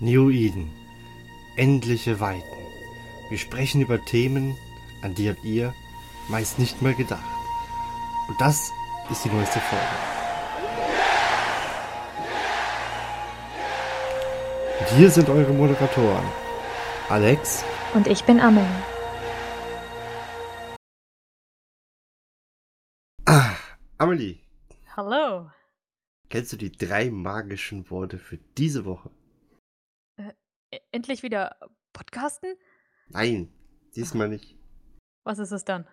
New Eden. Endliche Weiten. Wir sprechen über Themen, an die habt ihr meist nicht mal gedacht. Und das ist die neueste Folge. Und hier sind eure Moderatoren. Alex. Und ich bin Amelie. Ah, Amelie. Hallo. Kennst du die drei magischen Worte für diese Woche? E- Endlich wieder podcasten? Nein, diesmal nicht. Was ist es dann?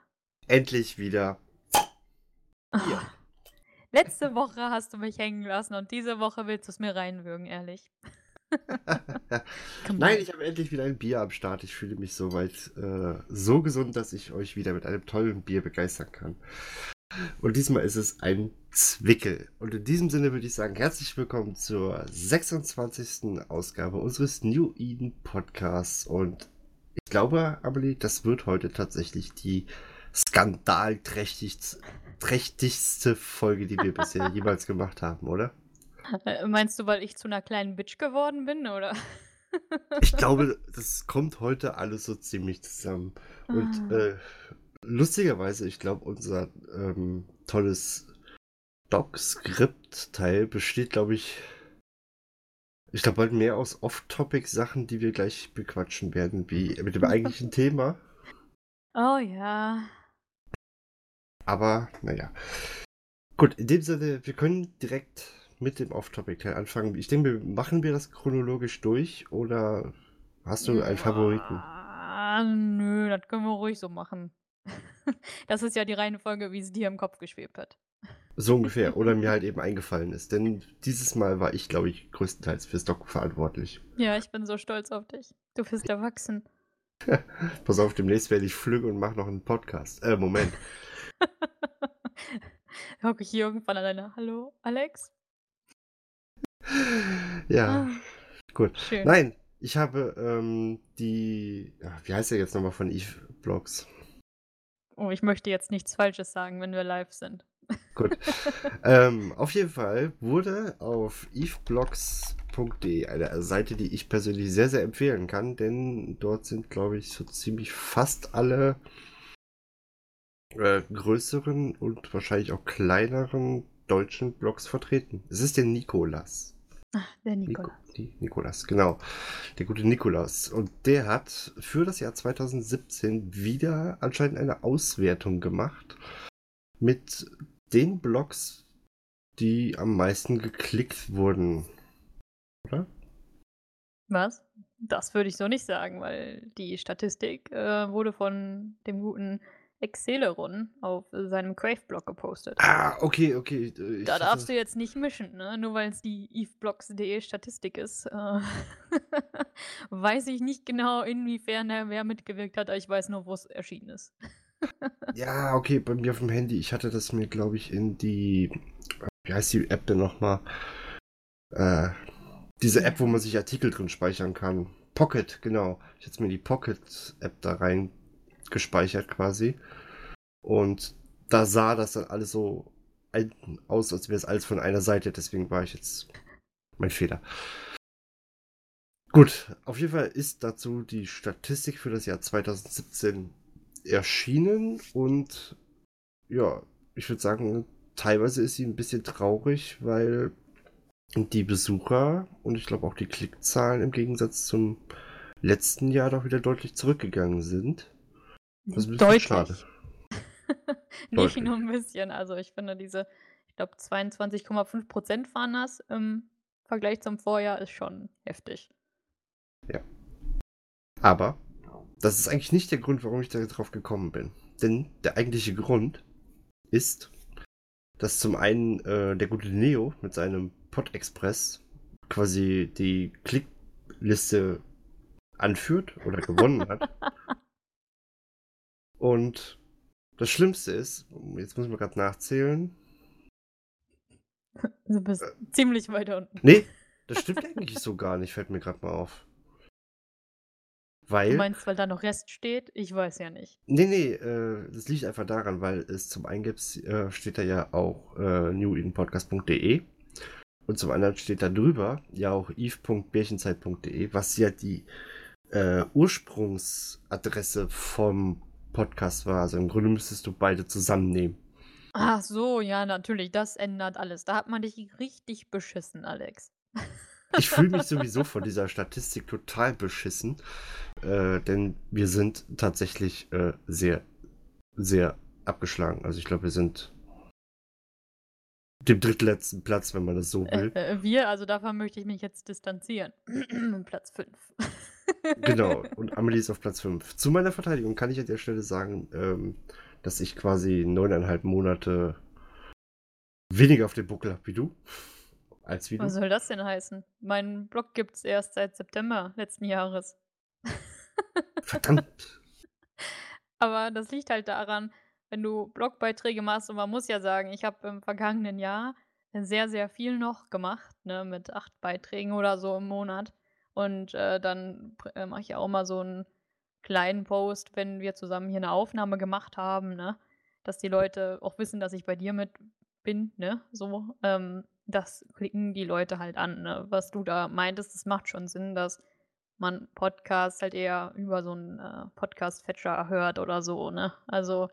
Endlich wieder. Ja. Letzte Woche hast du mich hängen lassen und diese Woche willst du es mir reinwürgen, ehrlich. Nein, ich habe endlich wieder ein Bier am Start. Ich fühle mich soweit äh, so gesund, dass ich euch wieder mit einem tollen Bier begeistern kann. Und diesmal ist es ein Zwickel. Und in diesem Sinne würde ich sagen, herzlich willkommen zur 26. Ausgabe unseres New Eden Podcasts. Und ich glaube, Amelie, das wird heute tatsächlich die skandalträchtigste trächtigste Folge, die wir bisher jemals gemacht haben, oder? Äh, Meinst du, weil ich zu einer kleinen Bitch geworden bin, oder? Ich glaube, das kommt heute alles so ziemlich zusammen. Und Ah. äh, lustigerweise, ich glaube, unser ähm, tolles Doc-Skript-Teil besteht, glaube ich, ich glaube, bald mehr aus Off-Topic-Sachen, die wir gleich bequatschen werden, wie mit dem eigentlichen Thema. Oh ja. Aber naja. Gut, in dem Sinne, wir können direkt mit dem Off-Topic-Teil anfangen. Ich denke, machen wir das chronologisch durch oder hast du einen Favoriten? Ah, nö, das können wir ruhig so machen. Das ist ja die Reihenfolge, wie es dir im Kopf geschwebt hat. So ungefähr. Oder mir halt eben eingefallen ist. Denn dieses Mal war ich, glaube ich, größtenteils fürs Doc verantwortlich. Ja, ich bin so stolz auf dich. Du bist erwachsen. Pass auf, demnächst werde ich flügge und mache noch einen Podcast. Äh, Moment. Hocke ich hier irgendwann alleine. Hallo, Alex? Ja, Ah, gut. schön. Nein, ich habe ähm, die. Wie heißt der jetzt nochmal von Eve Blogs? Oh, ich möchte jetzt nichts Falsches sagen, wenn wir live sind. Gut. ähm, auf jeden Fall wurde auf eveblogs.de eine Seite, die ich persönlich sehr, sehr empfehlen kann, denn dort sind, glaube ich, so ziemlich fast alle äh, größeren und wahrscheinlich auch kleineren deutschen Blogs vertreten. Es ist der Nikolas. Ah, der Nico, Nikola. Die, Nikolas, genau. Der gute Nikolas. Und der hat für das Jahr 2017 wieder anscheinend eine Auswertung gemacht mit den Blogs, die am meisten geklickt wurden. Oder? Was? Das würde ich so nicht sagen, weil die Statistik äh, wurde von dem guten Exceleron auf seinem Crave-Blog gepostet. Ah, okay, okay. äh, Ich Da hatte- darfst du jetzt nicht mischen, ne? Nur weil es die eveblogs.de Statistik ist. Äh, weiß ich nicht genau, inwiefern er wer mitgewirkt hat, aber ich weiß nur, wo es erschienen ist. Ja, okay, bei mir auf dem Handy. Ich hatte das mir, glaube ich, in die. Wie heißt die App denn nochmal? Äh, diese App, wo man sich Artikel drin speichern kann. Pocket, genau. Ich hatte mir die Pocket-App da rein gespeichert quasi. Und da sah das dann alles so aus, als wäre es alles von einer Seite. Deswegen war ich jetzt. Mein Fehler. Gut, auf jeden Fall ist dazu die Statistik für das Jahr 2017 erschienen und ja, ich würde sagen, teilweise ist sie ein bisschen traurig, weil die Besucher und ich glaube auch die Klickzahlen im Gegensatz zum letzten Jahr doch wieder deutlich zurückgegangen sind. Das ist ein bisschen Deutlich. schade. nicht nur ein bisschen. Also ich finde diese, ich glaube 22,5 Prozent waren das im Vergleich zum Vorjahr ist schon heftig. Aber das ist eigentlich nicht der Grund, warum ich darauf gekommen bin. Denn der eigentliche Grund ist, dass zum einen äh, der gute Neo mit seinem Pod Express quasi die Klickliste anführt oder gewonnen hat. Und das Schlimmste ist, jetzt muss man gerade nachzählen. Du bist Äh. ziemlich weit unten. Nee, das stimmt eigentlich so gar nicht, fällt mir gerade mal auf. Du Weil. meinst, weil da noch Rest steht? Ich weiß ja nicht. Nee, nee, äh, das liegt einfach daran, weil es zum einen gibt's, äh, steht da ja auch äh, newedenpodcast.de Und zum anderen steht da drüber ja auch eve.bärchenzeit.de, was ja die äh, Ursprungsadresse vom Podcast war. Also im Grunde müsstest du beide zusammennehmen. Ach so, ja, natürlich, das ändert alles. Da hat man dich richtig beschissen, Alex. Ich fühle mich sowieso von dieser Statistik total beschissen, äh, denn wir sind tatsächlich äh, sehr, sehr abgeschlagen. Also ich glaube, wir sind dem drittletzten Platz, wenn man das so will. Äh, äh, wir, also davon möchte ich mich jetzt distanzieren. Platz 5. genau, und Amelie ist auf Platz 5. Zu meiner Verteidigung kann ich an der Stelle sagen, ähm, dass ich quasi neuneinhalb Monate weniger auf dem Buckel habe wie du. Als wie Was soll das denn heißen? Mein Blog gibt es erst seit September letzten Jahres. Verdammt. Aber das liegt halt daran, wenn du Blogbeiträge machst und man muss ja sagen, ich habe im vergangenen Jahr sehr, sehr viel noch gemacht, ne, mit acht Beiträgen oder so im Monat. Und äh, dann äh, mache ich auch mal so einen kleinen Post, wenn wir zusammen hier eine Aufnahme gemacht haben, ne, dass die Leute auch wissen, dass ich bei dir mit bin, ne, so. Ähm, das klicken die Leute halt an, ne? Was du da meintest, das macht schon Sinn, dass man Podcasts halt eher über so einen äh, Podcast-Fetcher hört oder so, ne? Also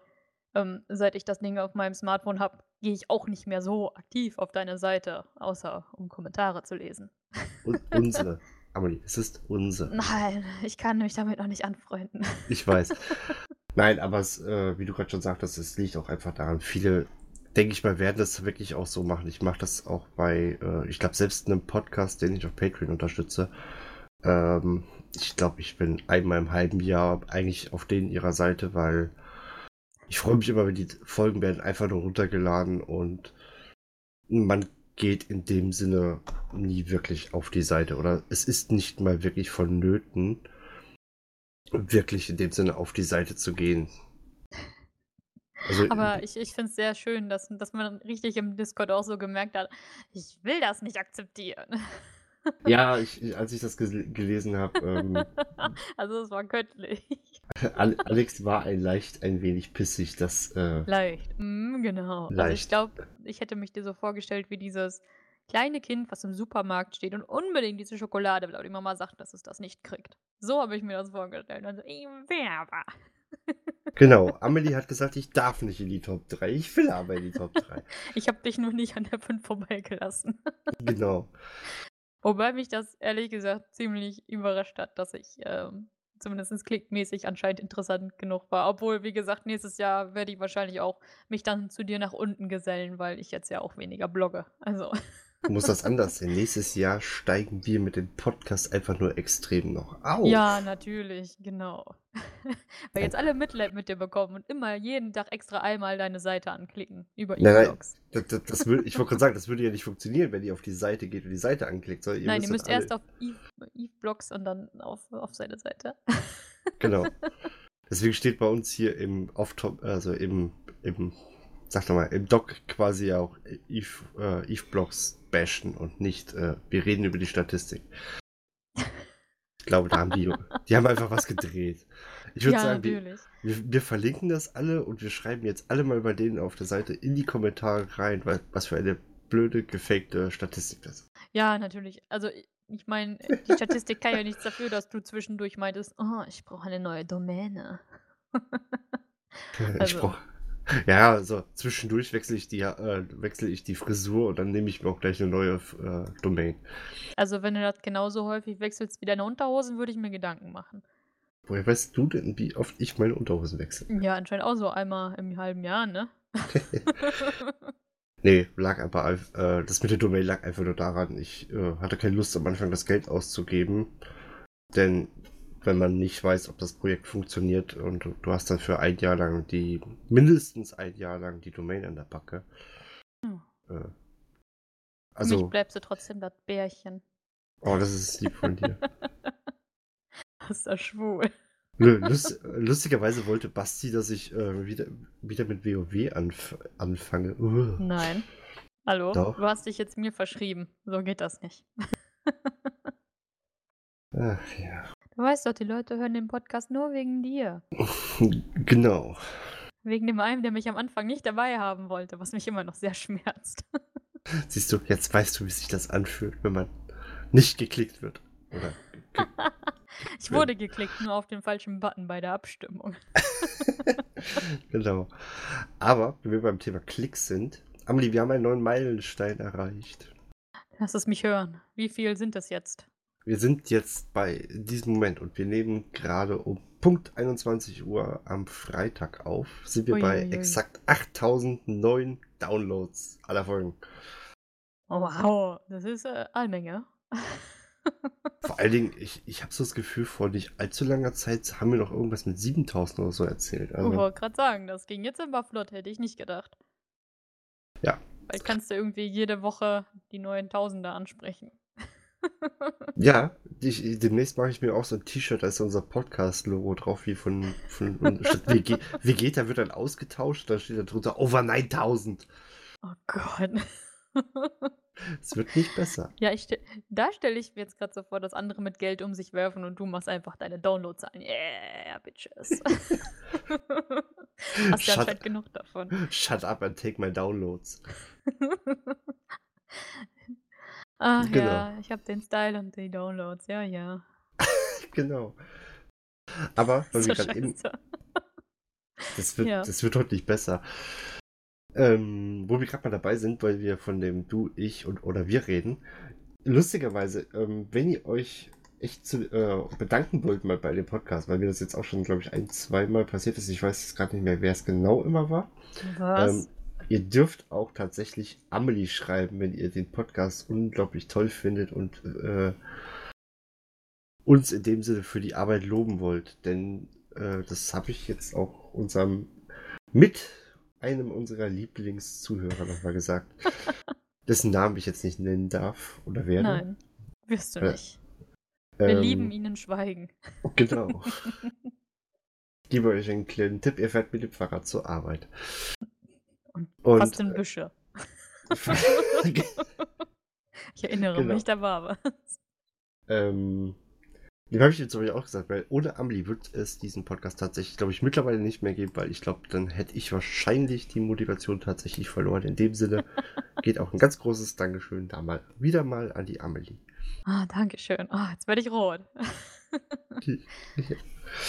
ähm, seit ich das Ding auf meinem Smartphone habe, gehe ich auch nicht mehr so aktiv auf deine Seite, außer um Kommentare zu lesen. Und unsere. Amelie, es ist unsere. Nein, ich kann mich damit noch nicht anfreunden. Ich weiß. Nein, aber es, äh, wie du gerade schon sagtest, es liegt auch einfach daran, viele, denke ich mal, werden das wirklich auch so machen. Ich mache das auch bei, äh, ich glaube, selbst einem Podcast, den ich auf Patreon unterstütze. Ähm, ich glaube, ich bin einmal im halben Jahr eigentlich auf denen ihrer Seite, weil ich freue mich immer, wenn die Folgen werden einfach nur runtergeladen und man geht in dem Sinne nie wirklich auf die Seite oder es ist nicht mal wirklich vonnöten, wirklich in dem Sinne auf die Seite zu gehen. Also, Aber ich, ich finde es sehr schön, dass, dass man richtig im Discord auch so gemerkt hat, ich will das nicht akzeptieren. Ja, ich, als ich das gelesen habe. Ähm, also es war göttlich. Alex war ein leicht ein wenig pissig, dass. Äh, leicht, mm, genau. Leicht. Also ich glaube, ich hätte mich dir so vorgestellt wie dieses kleine Kind, was im Supermarkt steht und unbedingt diese Schokolade will, aber die Mama sagt, dass es das nicht kriegt. So habe ich mir das vorgestellt. Also, ich werbe. Genau, Amelie hat gesagt, ich darf nicht in die Top 3. Ich will aber in die Top 3. ich habe dich nur nicht an der 5 vorbeigelassen. genau. Wobei mich das ehrlich gesagt ziemlich überrascht hat, dass ich ähm, zumindest klickmäßig anscheinend interessant genug war. Obwohl, wie gesagt, nächstes Jahr werde ich wahrscheinlich auch mich dann zu dir nach unten gesellen, weil ich jetzt ja auch weniger blogge. Also. Du musst das anders sehen. Nächstes Jahr steigen wir mit dem Podcast einfach nur extrem noch auf. Ja, natürlich, genau. Weil jetzt alle Mitleid mit dir bekommen und immer jeden Tag extra einmal deine Seite anklicken über E-Blogs. Das, das, das würde, ich wollte gerade sagen, das würde ja nicht funktionieren, wenn ihr auf die Seite geht und die Seite anklickt. Ihr Nein, ihr müsst erst auf Eve-Blogs und dann auf, auf seine Seite. Genau. Deswegen steht bei uns hier im Off-Top, also im, im sag doch mal, im Doc quasi auch Eve, äh, Eve Blocks bashen und nicht, äh, wir reden über die Statistik. Ich glaube, da haben die, die haben einfach was gedreht. Ich würde ja, sagen, die, wir, wir, verlinken das alle und wir schreiben jetzt alle mal bei denen auf der Seite in die Kommentare rein, was für eine blöde, gefakte Statistik das ist. Ja, natürlich. Also ich meine, die Statistik kann ja nichts dafür, dass du zwischendurch meintest, oh, ich brauche eine neue Domäne. also. Ich brauche ja, also zwischendurch wechsle ich die, äh, wechsle ich die Frisur und dann nehme ich mir auch gleich eine neue äh, Domain. Also wenn du das genauso häufig wechselst wie deine Unterhosen, würde ich mir Gedanken machen. Woher weißt du denn, wie oft ich meine Unterhosen wechsle? Ja, anscheinend auch so einmal im halben Jahr, ne? nee, lag aber, äh, das mit der Domain lag einfach nur daran, ich äh, hatte keine Lust am Anfang das Geld auszugeben, denn wenn man nicht weiß, ob das Projekt funktioniert und du hast dann für ein Jahr lang die, mindestens ein Jahr lang die Domain an der Backe. Hm. Äh, also, Für mich bleibst du trotzdem das Bärchen. Oh, das ist lieb von dir. ist das schwul. Lust, lustigerweise wollte Basti, dass ich äh, wieder, wieder mit WoW anf anfange. Uh. Nein. Hallo? Doch. Du hast dich jetzt mir verschrieben. So geht das nicht. Ach ja. Du weißt doch, die Leute hören den Podcast nur wegen dir. Genau. Wegen dem einen, der mich am Anfang nicht dabei haben wollte, was mich immer noch sehr schmerzt. Siehst du, jetzt weißt du, wie sich das anfühlt, wenn man nicht geklickt wird. Oder ich wurde geklickt, nur auf den falschen Button bei der Abstimmung. genau. Aber, wenn wir beim Thema Klicks sind, Amelie, wir haben einen neuen Meilenstein erreicht. Lass es mich hören. Wie viel sind das jetzt? Wir sind jetzt bei diesem Moment und wir nehmen gerade um Punkt 21 Uhr am Freitag auf. Sind wir bei Uiuiui. exakt 8009 Downloads aller Folgen. Oh, wow, das ist äh, eine Menge. Vor allen Dingen, ich, ich habe so das Gefühl, vor nicht allzu langer Zeit haben wir noch irgendwas mit 7000 oder so erzählt. Ich Also, wollte gerade sagen, das ging jetzt immer flott, hätte ich nicht gedacht. Ja. Vielleicht kannst du irgendwie jede Woche die neuen Tausender ansprechen. Ja, ich, demnächst mache ich mir auch so ein T-Shirt, da ist unser Podcast-Logo drauf, wie von, von Vegeta wird dann ausgetauscht, da steht da drunter Over 9000. Oh Gott. Es wird nicht besser. ja, ich da stelle ich mir jetzt gerade so vor, dass andere mit Geld um sich werfen und du machst einfach deine Downloads ein. Yeah, Bitches. Hast ja anscheinend genug davon. Shut up and take my downloads. Ach Genau. ja, ich habe den Style und die Downloads. Ja, ja. Genau. Aber, weil So gerade eben, das wird, Ja. das wird heute nicht besser. Ähm, wo wir gerade mal dabei sind, weil wir von dem Du, ich und oder wir reden. Lustigerweise, ähm, wenn ihr euch echt zu, äh, bedanken wollt mal bei dem Podcast, weil mir das jetzt auch schon, glaube ich, ein, zweimal passiert ist. Ich weiß jetzt gerade nicht mehr, wer es genau immer war. Was? Ähm, ihr dürft auch tatsächlich Amelie schreiben, wenn ihr den Podcast unglaublich toll findet und äh, uns in dem Sinne für die Arbeit loben wollt. Denn äh, das habe ich jetzt auch unserem mit einem unserer Lieblingszuhörer nochmal gesagt. dessen Namen ich jetzt nicht nennen darf oder werde. Nein, wirst du Äh, nicht. Wir Ähm, lieben ihnen Schweigen. Genau. Ich gebe euch einen kleinen Tipp, ihr fährt mit dem Fahrrad zur Arbeit. Und Und, Fast in Büsche. Ich erinnere Genau. mich, da war was. Ähm, dem habe ich jetzt aber auch gesagt, weil ohne Amelie wird es diesen Podcast tatsächlich, glaube ich, mittlerweile nicht mehr geben, weil ich glaube, dann hätte ich wahrscheinlich die Motivation tatsächlich verloren. In dem Sinne geht auch ein ganz großes Dankeschön da mal wieder mal an die Amelie. Ah, danke schön. Ah, jetzt werde ich rot.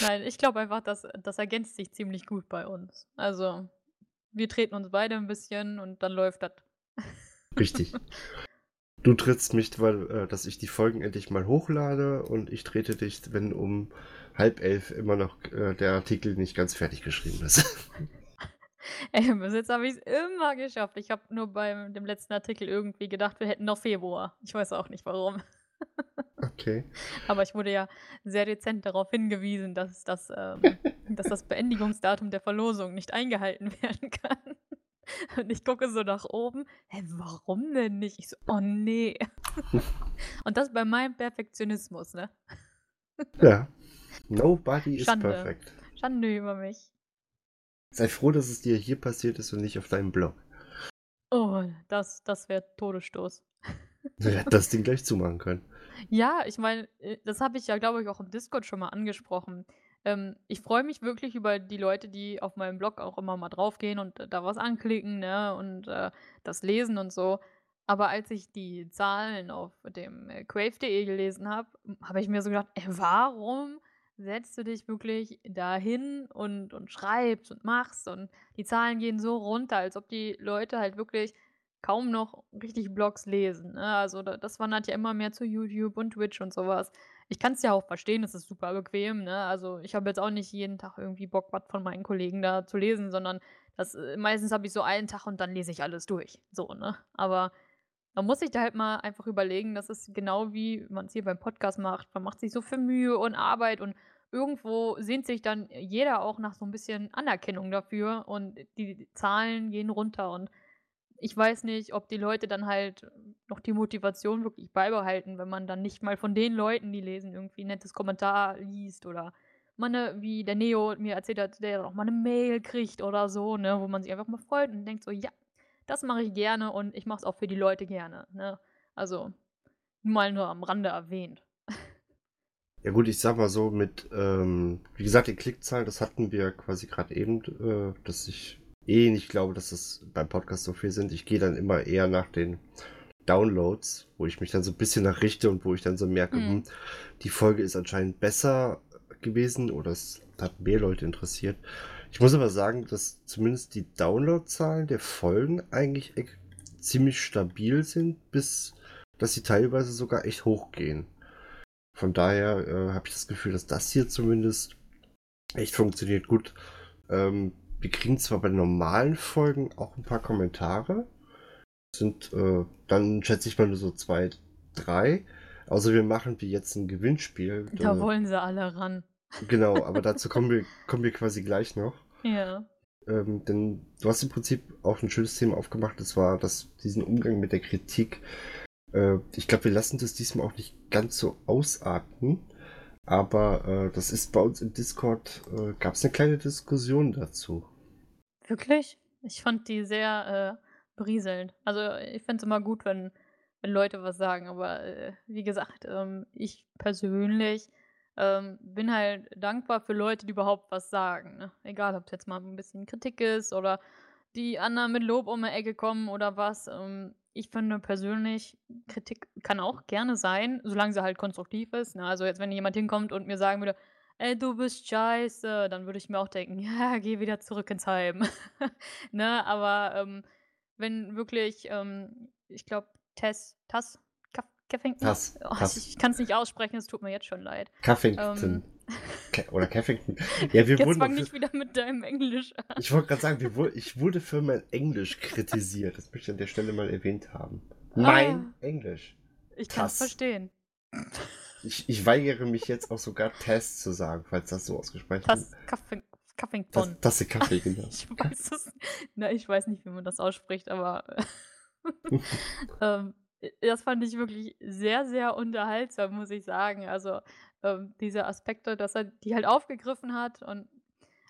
Nein, ich glaube einfach, dass das ergänzt sich ziemlich gut bei uns. Also, wir treten uns beide ein bisschen und dann läuft das. Richtig. Du trittst mich, weil, äh, dass ich die Folgen endlich mal hochlade und ich trete dich, wenn um halb elf immer noch äh, der Artikel nicht ganz fertig geschrieben ist. Ey, bis jetzt habe ich es immer geschafft. Ich habe nur bei dem letzten Artikel irgendwie gedacht, wir hätten noch Februar. Ich weiß auch nicht warum. Okay. Aber ich wurde ja sehr dezent darauf hingewiesen, dass das, ähm, dass das Beendigungsdatum der Verlosung nicht eingehalten werden kann. Und ich gucke so nach oben. Hä, warum denn nicht? Ich so, oh nee. Und das bei meinem Perfektionismus, ne? Ja. Nobody is Schande. perfect. Schande über mich. Sei froh, dass es dir hier passiert ist und nicht auf deinem Blog. Oh, das, das wäre Todesstoß. Du hättest das Ding gleich zumachen können. Ja, ich meine, äh, das habe ich ja, glaube ich, auch im Discord schon mal angesprochen. Ähm, ich freue mich wirklich über die Leute, die auf meinem Blog auch immer mal draufgehen und äh, da was anklicken, ne, und äh, das lesen und so. Aber als ich die Zahlen auf dem äh, Crave.de gelesen habe, habe ich mir so gedacht, ey, warum setzt du dich wirklich dahin und, und schreibst und machst und die Zahlen gehen so runter, als ob die Leute halt wirklich kaum noch richtig Blogs lesen. Ne? Also da, das wandert ja immer mehr zu YouTube und Twitch und sowas. Ich kann es ja auch verstehen, es ist super bequem. Ne? Also ich habe jetzt auch nicht jeden Tag irgendwie Bock, was von meinen Kollegen da zu lesen, sondern das äh, meistens habe ich so einen Tag und dann lese ich alles durch. So, ne? Aber man muss sich da halt mal einfach überlegen, das ist genau wie man es hier beim Podcast macht. Man macht sich so viel Mühe und Arbeit und irgendwo sehnt sich dann jeder auch nach so ein bisschen Anerkennung dafür und die Zahlen gehen runter und ich weiß nicht, ob die Leute dann halt noch die Motivation wirklich beibehalten, wenn man dann nicht mal von den Leuten, die lesen, irgendwie ein nettes Kommentar liest oder mal ne, wie der Neo mir erzählt hat, der auch mal eine Mail kriegt oder so, ne, wo man sich einfach mal freut und denkt so, ja, das mache ich gerne und ich mache es auch für die Leute gerne, ne. Also, mal nur am Rande erwähnt. Ja gut, ich sag mal so mit, ähm, wie gesagt, die Klickzahlen, das hatten wir quasi gerade eben, äh, dass sich eh nicht glaube, dass es beim Podcast so viel sind. Ich gehe dann immer eher nach den Downloads, wo ich mich dann so ein bisschen nachrichte und wo ich dann so merke, Mhm. hm, die Folge ist anscheinend besser gewesen oder es hat mehr Leute interessiert. Ich muss aber sagen, dass zumindest die Downloadzahlen der Folgen eigentlich e- ziemlich stabil sind, bis dass sie teilweise sogar echt hochgehen. Von daher äh, habe ich das Gefühl, dass das hier zumindest echt funktioniert gut. Ähm, wir kriegen zwar bei normalen Folgen auch ein paar Kommentare, sind äh, dann schätze ich mal nur so zwei, drei. Außer wir machen wie jetzt ein Gewinnspiel. Da Äh, wollen sie alle ran. Genau, aber dazu kommen wir, kommen wir quasi gleich noch. Ja. Ähm, denn du hast im Prinzip auch ein schönes Thema aufgemacht, das war das, diesen Umgang mit der Kritik. Äh, ich glaube, wir lassen das diesmal auch nicht ganz so ausarten, aber äh, das ist bei uns im Discord, äh, gab es eine kleine Diskussion dazu. Wirklich? Ich fand die sehr äh, berieselnd. Also ich finde es immer gut, wenn, wenn Leute was sagen, aber äh, wie gesagt, ähm, ich persönlich ähm, bin halt dankbar für Leute, die überhaupt was sagen. Ne? Egal, ob es jetzt mal ein bisschen Kritik ist oder die anderen mit Lob um die Ecke kommen oder was. Ähm, ich finde persönlich, Kritik kann auch gerne sein, solange sie halt konstruktiv ist. Ne? Also jetzt, wenn jemand hinkommt und mir sagen würde, ey, du bist scheiße, dann würde ich mir auch denken, ja, geh wieder zurück ins Heim. ne, aber ähm, wenn wirklich, ähm, ich glaube, Tess, Tass, Keffington? Tass, Oh, Tass. ich ich kann es nicht aussprechen, es tut mir jetzt schon leid. Caffington. Ähm, Oder Caffington. Ja, wir jetzt wurden. fang auch nicht für, wieder mit deinem Englisch an. ich wollte gerade sagen, wir, wu- ich wurde für mein Englisch kritisiert. Das möchte ich an der Stelle mal erwähnt haben. Mein Englisch. Ich kann es verstehen. Ich, ich weigere mich jetzt auch sogar Test zu sagen, falls das so ausgesprochen wird. Das, Kaffington. Tasse Kaffee, genau. Ich weiß es. Na, ich weiß nicht, wie man das ausspricht, aber ähm, das fand ich wirklich sehr, sehr unterhaltsam, muss ich sagen. Also ähm, diese Aspekte, dass er die halt aufgegriffen hat und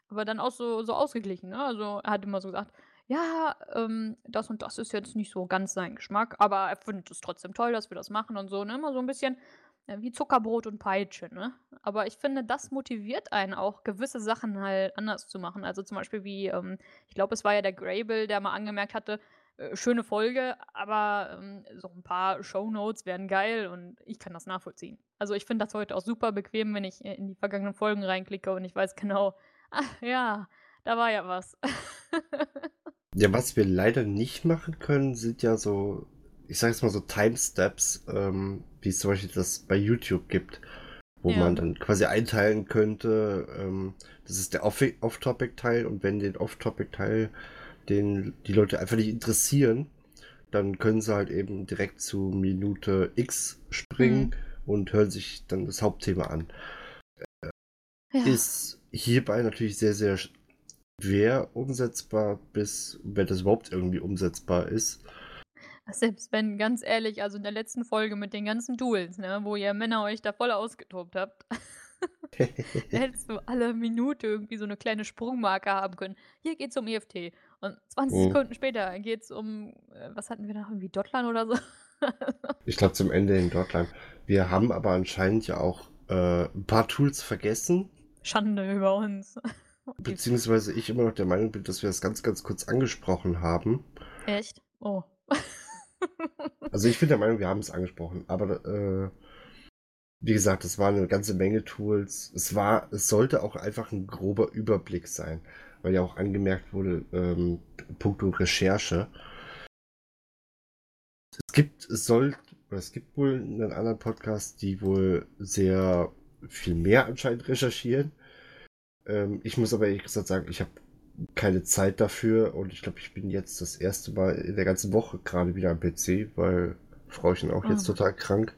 aber dann auch so, so ausgeglichen. Ne? Also er hat immer so gesagt, ja, ähm, das und das ist jetzt nicht so ganz sein Geschmack, aber er findet es trotzdem toll, dass wir das machen und so. Ne? Immer so ein bisschen äh, wie Zuckerbrot und Peitsche. Ne? Aber ich finde, das motiviert einen auch, gewisse Sachen halt anders zu machen. Also zum Beispiel wie, ähm, ich glaube, es war ja der Grable, der mal angemerkt hatte, äh, schöne Folge, aber ähm, so ein paar Shownotes wären geil und ich kann das nachvollziehen. Also ich finde das heute auch super bequem, wenn ich äh, in die vergangenen Folgen reinklicke und ich weiß genau, ach ja, da war ja was. Ja, was wir leider nicht machen können, sind ja so, ich sag jetzt mal so Timesteps, ähm, wie es zum Beispiel das bei YouTube gibt, wo Ja. man dann quasi einteilen könnte, ähm, das ist der Off- Off-Topic-Teil und wenn den Off-Topic-Teil den die Leute einfach nicht interessieren, dann können sie halt eben direkt zu Minute X springen Mhm. und hören sich dann das Hauptthema an. ja. Ist hierbei natürlich sehr, sehr schwer umsetzbar, bis wenn das überhaupt irgendwie umsetzbar ist. Selbst wenn, ganz ehrlich, also in der letzten Folge mit den ganzen Duels, ne, wo ihr Männer euch da voll ausgetobt habt, hättest du alle Minute irgendwie so eine kleine Sprungmarke haben können. Hier geht's um EFT. Und 20 Mhm. Sekunden später geht's um, äh, was hatten wir da, irgendwie Dotlan oder so? Ich glaube zum Ende in Deutschland. Wir haben aber anscheinend ja auch äh, ein paar Tools vergessen, Schande über uns. Beziehungsweise ich immer noch der Meinung bin, dass wir das ganz, ganz kurz angesprochen haben. Echt? Oh. Also ich bin der Meinung, wir haben es angesprochen, aber äh, wie gesagt, es waren eine ganze Menge Tools. Es war, es sollte auch einfach ein grober Überblick sein, weil ja auch angemerkt wurde, ähm, puncto Recherche. Es gibt, es soll, es gibt wohl einen anderen Podcast, die wohl sehr viel mehr anscheinend recherchieren. Ähm, ich muss aber ehrlich gesagt sagen, ich habe keine Zeit dafür und ich glaube, ich bin jetzt das erste Mal in der ganzen Woche gerade wieder am PC, weil Frauchen auch jetzt Ah. total krank.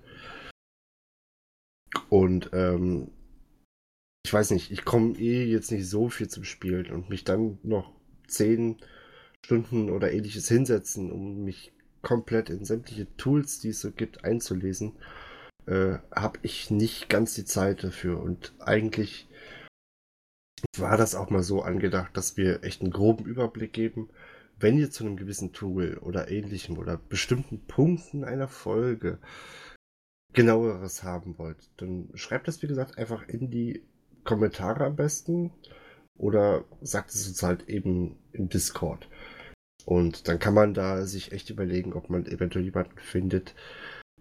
Und ähm, ich weiß nicht, ich komme eh jetzt nicht so viel zum Spielen und mich dann noch zehn Stunden oder ähnliches hinsetzen, um mich komplett in sämtliche Tools, die es so gibt, einzulesen, äh, habe ich nicht ganz die Zeit dafür. Und eigentlich war das auch mal so angedacht, dass wir echt einen groben Überblick geben, wenn ihr zu einem gewissen Tool oder ähnlichem oder bestimmten Punkten einer Folge genaueres haben wollt, dann schreibt das, wie gesagt, einfach in die Kommentare am besten. oder sagt es uns halt eben im Discord. Und dann kann man da sich echt überlegen, ob man eventuell jemanden findet,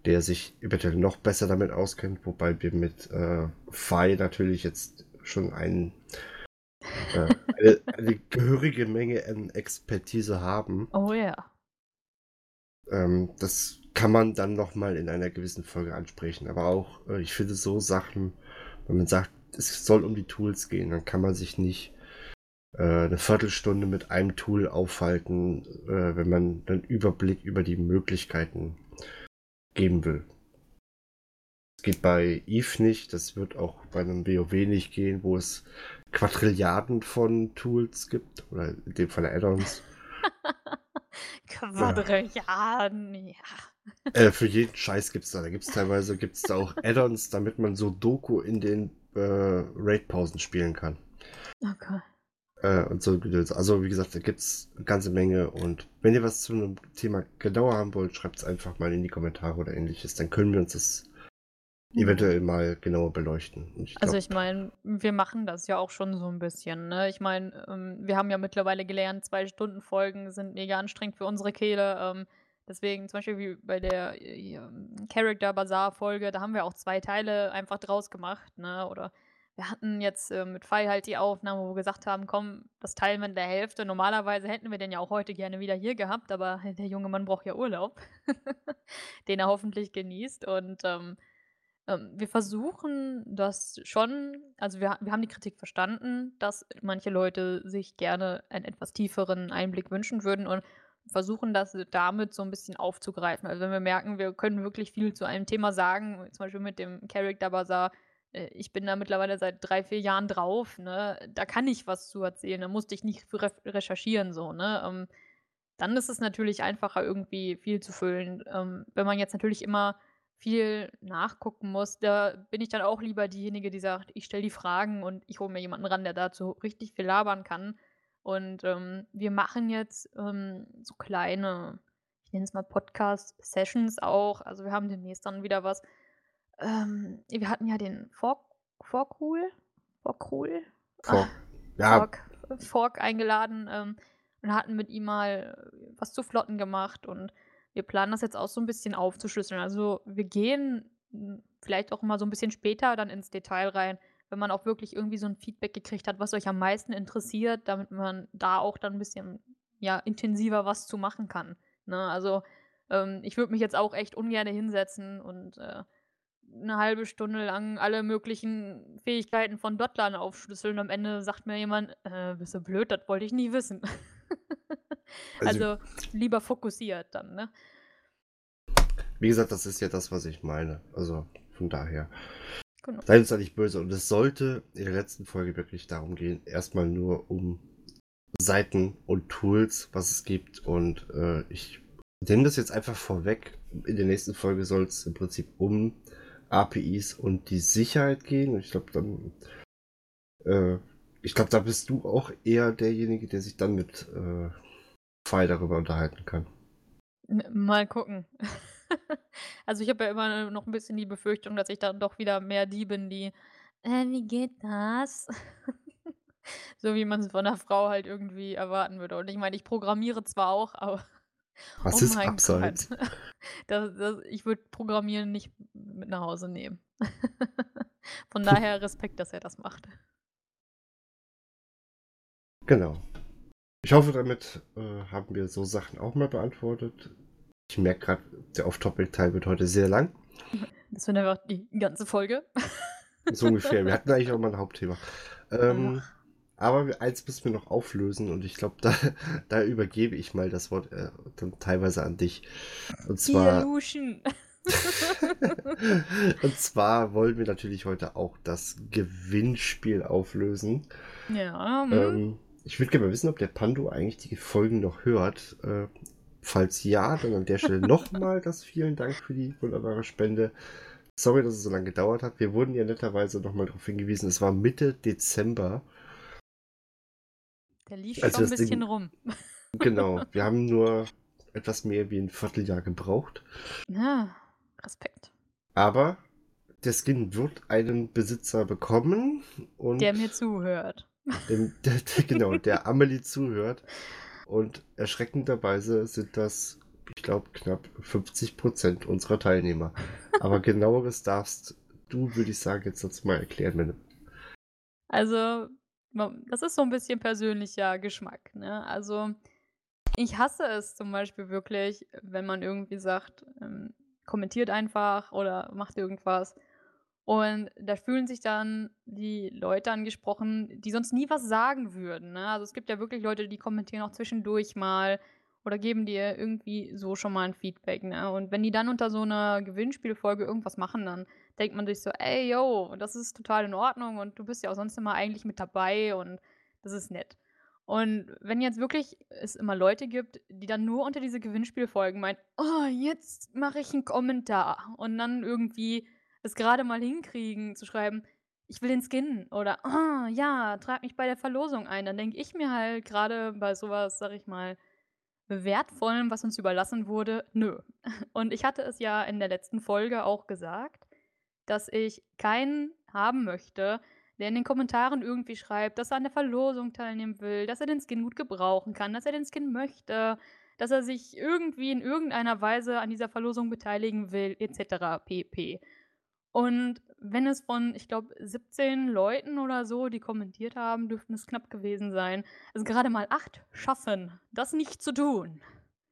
der sich eventuell noch besser damit auskennt, wobei wir mit äh, Fi natürlich jetzt schon ein, äh, eine, eine, gehörige Menge an Expertise haben. Oh ja. Ähm, das kann man dann nochmal in einer gewissen Folge ansprechen. Aber auch, äh, ich finde so Sachen, wenn man sagt, es soll um die Tools gehen, dann kann man sich nicht äh, eine Viertelstunde mit einem Tool aufhalten, äh, wenn man einen Überblick über die Möglichkeiten geben will. Das geht bei Eve nicht, das wird auch bei einem WoW nicht gehen, wo es Quadrilliarden von Tools gibt, oder in dem Fall Add-ons. Quadrilliarden, ja. Äh, für jeden Scheiß gibt es da. Da gibt es teilweise gibt's da auch Add-ons, damit man so Doku in den äh, Raid-Pausen spielen kann. Okay. Äh, und so Also, wie gesagt, da gibt es eine ganze Menge. Und wenn ihr was zu einem Thema genauer haben wollt, schreibt es einfach mal in die Kommentare oder ähnliches. Dann können wir uns das eventuell mal genauer beleuchten. Ich also ich meine, wir machen das ja auch schon so ein bisschen. Ne? Ich meine, ähm, wir haben ja mittlerweile gelernt, zwei Stunden Folgen sind mega anstrengend für unsere Kehle. Ähm, deswegen zum Beispiel wie bei der äh, Character Bazaar Folge, da haben wir auch zwei Teile einfach draus gemacht. Ne? Oder wir hatten jetzt äh, mit Fei halt die Aufnahme, wo wir gesagt haben, komm, das teilen wir in der Hälfte. Normalerweise hätten wir den ja auch heute gerne wieder hier gehabt, aber der junge Mann braucht ja Urlaub, den er hoffentlich genießt. Und ähm, ähm, wir versuchen das schon, also wir, wir haben die Kritik verstanden, dass manche Leute sich gerne einen etwas tieferen Einblick wünschen würden und versuchen das damit so ein bisschen aufzugreifen. Also wenn wir merken, wir können wirklich viel zu einem Thema sagen, zum Beispiel mit dem Character Bazaar, äh, ich bin da mittlerweile seit drei, vier Jahren drauf, ne? Da kann ich was zu erzählen, da musste ich nicht re recherchieren, so, ne? Ähm, dann ist es natürlich einfacher, irgendwie viel zu füllen. Ähm, wenn man jetzt natürlich immer viel nachgucken muss, da bin ich dann auch lieber diejenige, die sagt, ich stelle die Fragen und ich hole mir jemanden ran, der dazu richtig viel labern kann. Und ähm, wir machen jetzt ähm, so kleine, ich nenne es mal Podcast-Sessions auch. Also wir haben demnächst dann wieder was, ähm, wir hatten ja den Fork, Forkul, Forkul, Fork, ja. Fork, Fork eingeladen ähm, und hatten mit ihm mal was zu Flotten gemacht und wir planen das jetzt auch so ein bisschen aufzuschlüsseln. Also wir gehen hm, vielleicht auch immer so ein bisschen später dann ins Detail rein, wenn man auch wirklich irgendwie so ein Feedback gekriegt hat, was euch am meisten interessiert, damit man da auch dann ein bisschen ja, intensiver was zu machen kann. Ne? Also ähm, ich würde mich jetzt auch echt ungern hinsetzen und äh, eine halbe Stunde lang alle möglichen Fähigkeiten von Dottlern aufschlüsseln. Am Ende sagt mir jemand, äh, bist du blöd, das wollte ich nie wissen. also, also, lieber fokussiert dann, ne? Wie gesagt, das ist ja das, was ich meine. Also von daher. Genau. Seid uns da nicht böse. Und es sollte in der letzten Folge wirklich darum gehen, erstmal nur um Seiten und Tools, was es gibt. Und äh, ich nehme das jetzt einfach vorweg. In der nächsten Folge soll es im Prinzip um APIs und die Sicherheit gehen. Und ich glaube, dann, äh, ich glaube, da bist du auch eher derjenige, der sich dann mit äh, Pfeil darüber unterhalten kann. Mal gucken. also ich habe ja immer noch ein bisschen die Befürchtung, dass ich dann doch wieder mehr die bin, die, äh, wie geht das? so wie man es von einer Frau halt irgendwie erwarten würde. Und ich meine, ich programmiere zwar auch, aber was oh ist abseits? Das, das, ich würde Programmieren nicht mit nach Hause nehmen. Von daher Respekt, dass er das macht. Genau. Ich hoffe, damit äh, haben wir so Sachen auch mal beantwortet. Ich merke gerade, der Off-Topic-Teil wird heute sehr lang. Das wird einfach die ganze Folge. So ungefähr. Wir hatten eigentlich auch mal ein Hauptthema. Ähm, aber eins müssen wir noch auflösen und ich glaube, da, da übergebe ich mal das Wort äh, dann teilweise an dich. Und zwar. und zwar wollen wir natürlich heute auch das Gewinnspiel auflösen. Ja. Ähm, ich würde gerne mal wissen, ob der Pando eigentlich die Folgen noch hört. Äh, falls ja, dann an der Stelle nochmal das vielen Dank für die wunderbare Spende. Sorry, dass es so lange gedauert hat. Wir wurden ja netterweise nochmal darauf hingewiesen, es war Mitte Dezember. Der lief schon ein bisschen Ding, rum. Genau, wir haben nur etwas mehr wie ein Vierteljahr gebraucht. Ja, Respekt. Aber der Skin wird einen Besitzer bekommen. Und der mir zuhört. Dem, der, der, genau, der Amelie zuhört. Und erschreckenderweise sind das, ich glaube, knapp 50 Prozent unserer Teilnehmer. Aber genaueres darfst du, würde ich sagen, jetzt dazu mal erklären, wenn. Also, das ist so ein bisschen persönlicher Geschmack, ne? Also, ich hasse es zum Beispiel wirklich, wenn man irgendwie sagt, ähm, kommentiert einfach oder macht irgendwas. Und da fühlen sich dann die Leute angesprochen, die sonst nie was sagen würden. Ne? Also es gibt ja wirklich Leute, die kommentieren auch zwischendurch mal oder geben dir irgendwie so schon mal ein Feedback. Ne? Und wenn die dann unter so einer Gewinnspielfolge irgendwas machen, dann denkt man sich so, ey, yo, das ist total in Ordnung und du bist ja auch sonst immer eigentlich mit dabei und das ist nett. Und wenn jetzt wirklich es immer Leute gibt, die dann nur unter diese Gewinnspielfolgen meinen, oh, jetzt mache ich einen Kommentar und dann irgendwie es gerade mal hinkriegen zu schreiben, ich will den Skin oder oh, ja, trag mich bei der Verlosung ein, dann denke ich mir halt gerade bei sowas, sag ich mal, wertvollem, was uns überlassen wurde, nö. Und ich hatte es ja in der letzten Folge auch gesagt, dass ich keinen haben möchte, der in den Kommentaren irgendwie schreibt, dass er an der Verlosung teilnehmen will, dass er den Skin gut gebrauchen kann, dass er den Skin möchte, dass er sich irgendwie in irgendeiner Weise an dieser Verlosung beteiligen will, etc. pp. Und wenn es von, ich glaube, 17 Leuten oder so, die kommentiert haben, dürften es knapp gewesen sein. Also gerade mal acht schaffen, das nicht zu tun.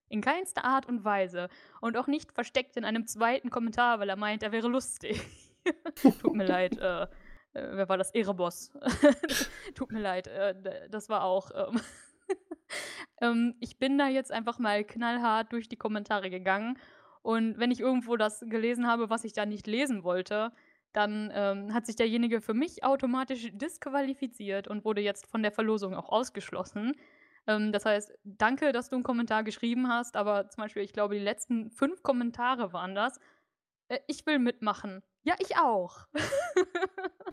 In keinster Art und Weise. Und auch nicht versteckt in einem zweiten Kommentar, weil er meint, er wäre lustig. Tut mir leid, äh, äh, wer war das? Ereboss. Tut mir leid, äh, das war auch. Ähm, ähm, ich bin da jetzt einfach mal knallhart durch die Kommentare gegangen. Und wenn ich irgendwo das gelesen habe, was ich da nicht lesen wollte, dann ähm, hat sich derjenige für mich automatisch disqualifiziert und wurde jetzt von der Verlosung auch ausgeschlossen. Ähm, das heißt, danke, dass du einen Kommentar geschrieben hast, aber zum Beispiel, ich glaube, die letzten fünf Kommentare waren das. Äh, ich will mitmachen. Ja, ich auch.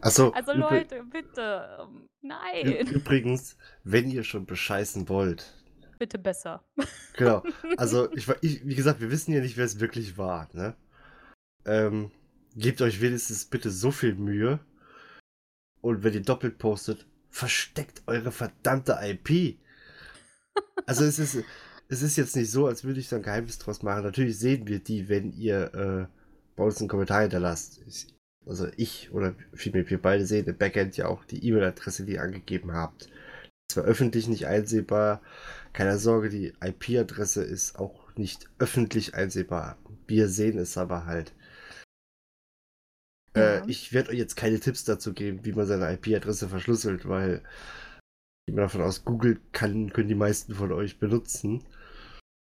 Also, also Leute, bitte. Ähm, nein. Übrigens, wenn ihr schon bescheißen wollt. Bitte besser. Genau. Also, ich, ich, wie gesagt, wir wissen ja nicht, wer es wirklich war. Ne? Ähm, gebt euch wenigstens bitte so viel Mühe. Und wenn ihr doppelt postet, versteckt eure verdammte IP. Also es ist, es ist jetzt nicht so, als würde ich da ein Geheimnis draus machen. Natürlich sehen wir die, wenn ihr äh, bei uns einen Kommentar hinterlasst. Ich, also ich oder vielmehr wir beide sehen im Backend ja auch die E-Mail-Adresse, die ihr angegeben habt. Zwar öffentlich nicht einsehbar, keine Sorge, die IP-Adresse ist auch nicht öffentlich einsehbar. Wir sehen es aber halt. Äh, ja. Äh, ich werde euch jetzt keine Tipps dazu geben, wie man seine IP-Adresse verschlüsselt, weil ich gehe davon aus, Google kann, können die meisten von euch benutzen.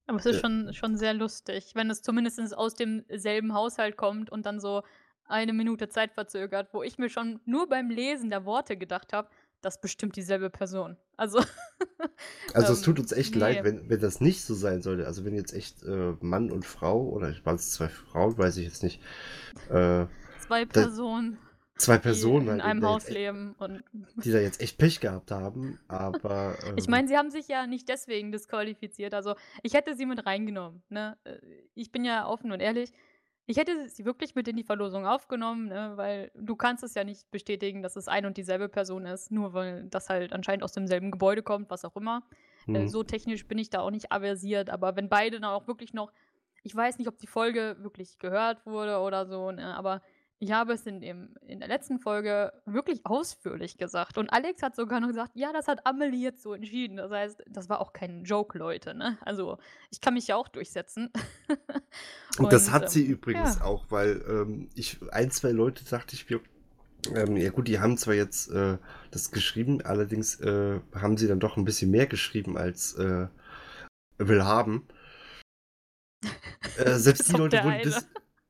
Aber es ist schon, schon sehr lustig, wenn es zumindest aus demselben Haushalt kommt und dann so eine Minute Zeit verzögert, wo ich mir schon nur beim Lesen der Worte gedacht habe, das bestimmt dieselbe Person. Also. also es tut ähm, uns echt nee. leid, wenn, wenn das nicht so sein sollte. Also wenn jetzt echt äh, Mann und Frau, oder waren es zwei Frauen, weiß ich jetzt nicht. Äh, zwei Personen zwei Personen die in halt, einem Haus leben und die da jetzt echt Pech gehabt haben, aber ähm, ich meine, sie haben sich ja nicht deswegen disqualifiziert. Also ich hätte sie mit reingenommen. Ne? Äh, ich bin ja offen und ehrlich. Ich hätte sie wirklich mit in die Verlosung aufgenommen, ne? weil du kannst es ja nicht bestätigen, dass es ein und dieselbe Person ist, nur weil das halt anscheinend aus demselben Gebäude kommt, was auch immer. Äh, mhm. Äh, so technisch bin ich da auch nicht aversiert, aber wenn beide dann auch wirklich noch, ich weiß nicht, ob die Folge wirklich gehört wurde oder so, ne? aber ich habe es in, dem, in der letzten Folge wirklich ausführlich gesagt. Und Alex hat sogar noch gesagt, ja, das hat Amelie jetzt so entschieden. Das heißt, das war auch kein Joke, Leute. Ne? Also, ich kann mich ja auch durchsetzen. und, und, das hat ähm, sie übrigens ja. auch, weil ähm, ich ein, zwei Leute dachte ich mir, ähm, ja gut, die haben zwar jetzt äh, das geschrieben, allerdings äh, haben sie dann doch ein bisschen mehr geschrieben als äh, will haben. Äh, selbst die Leute wurden,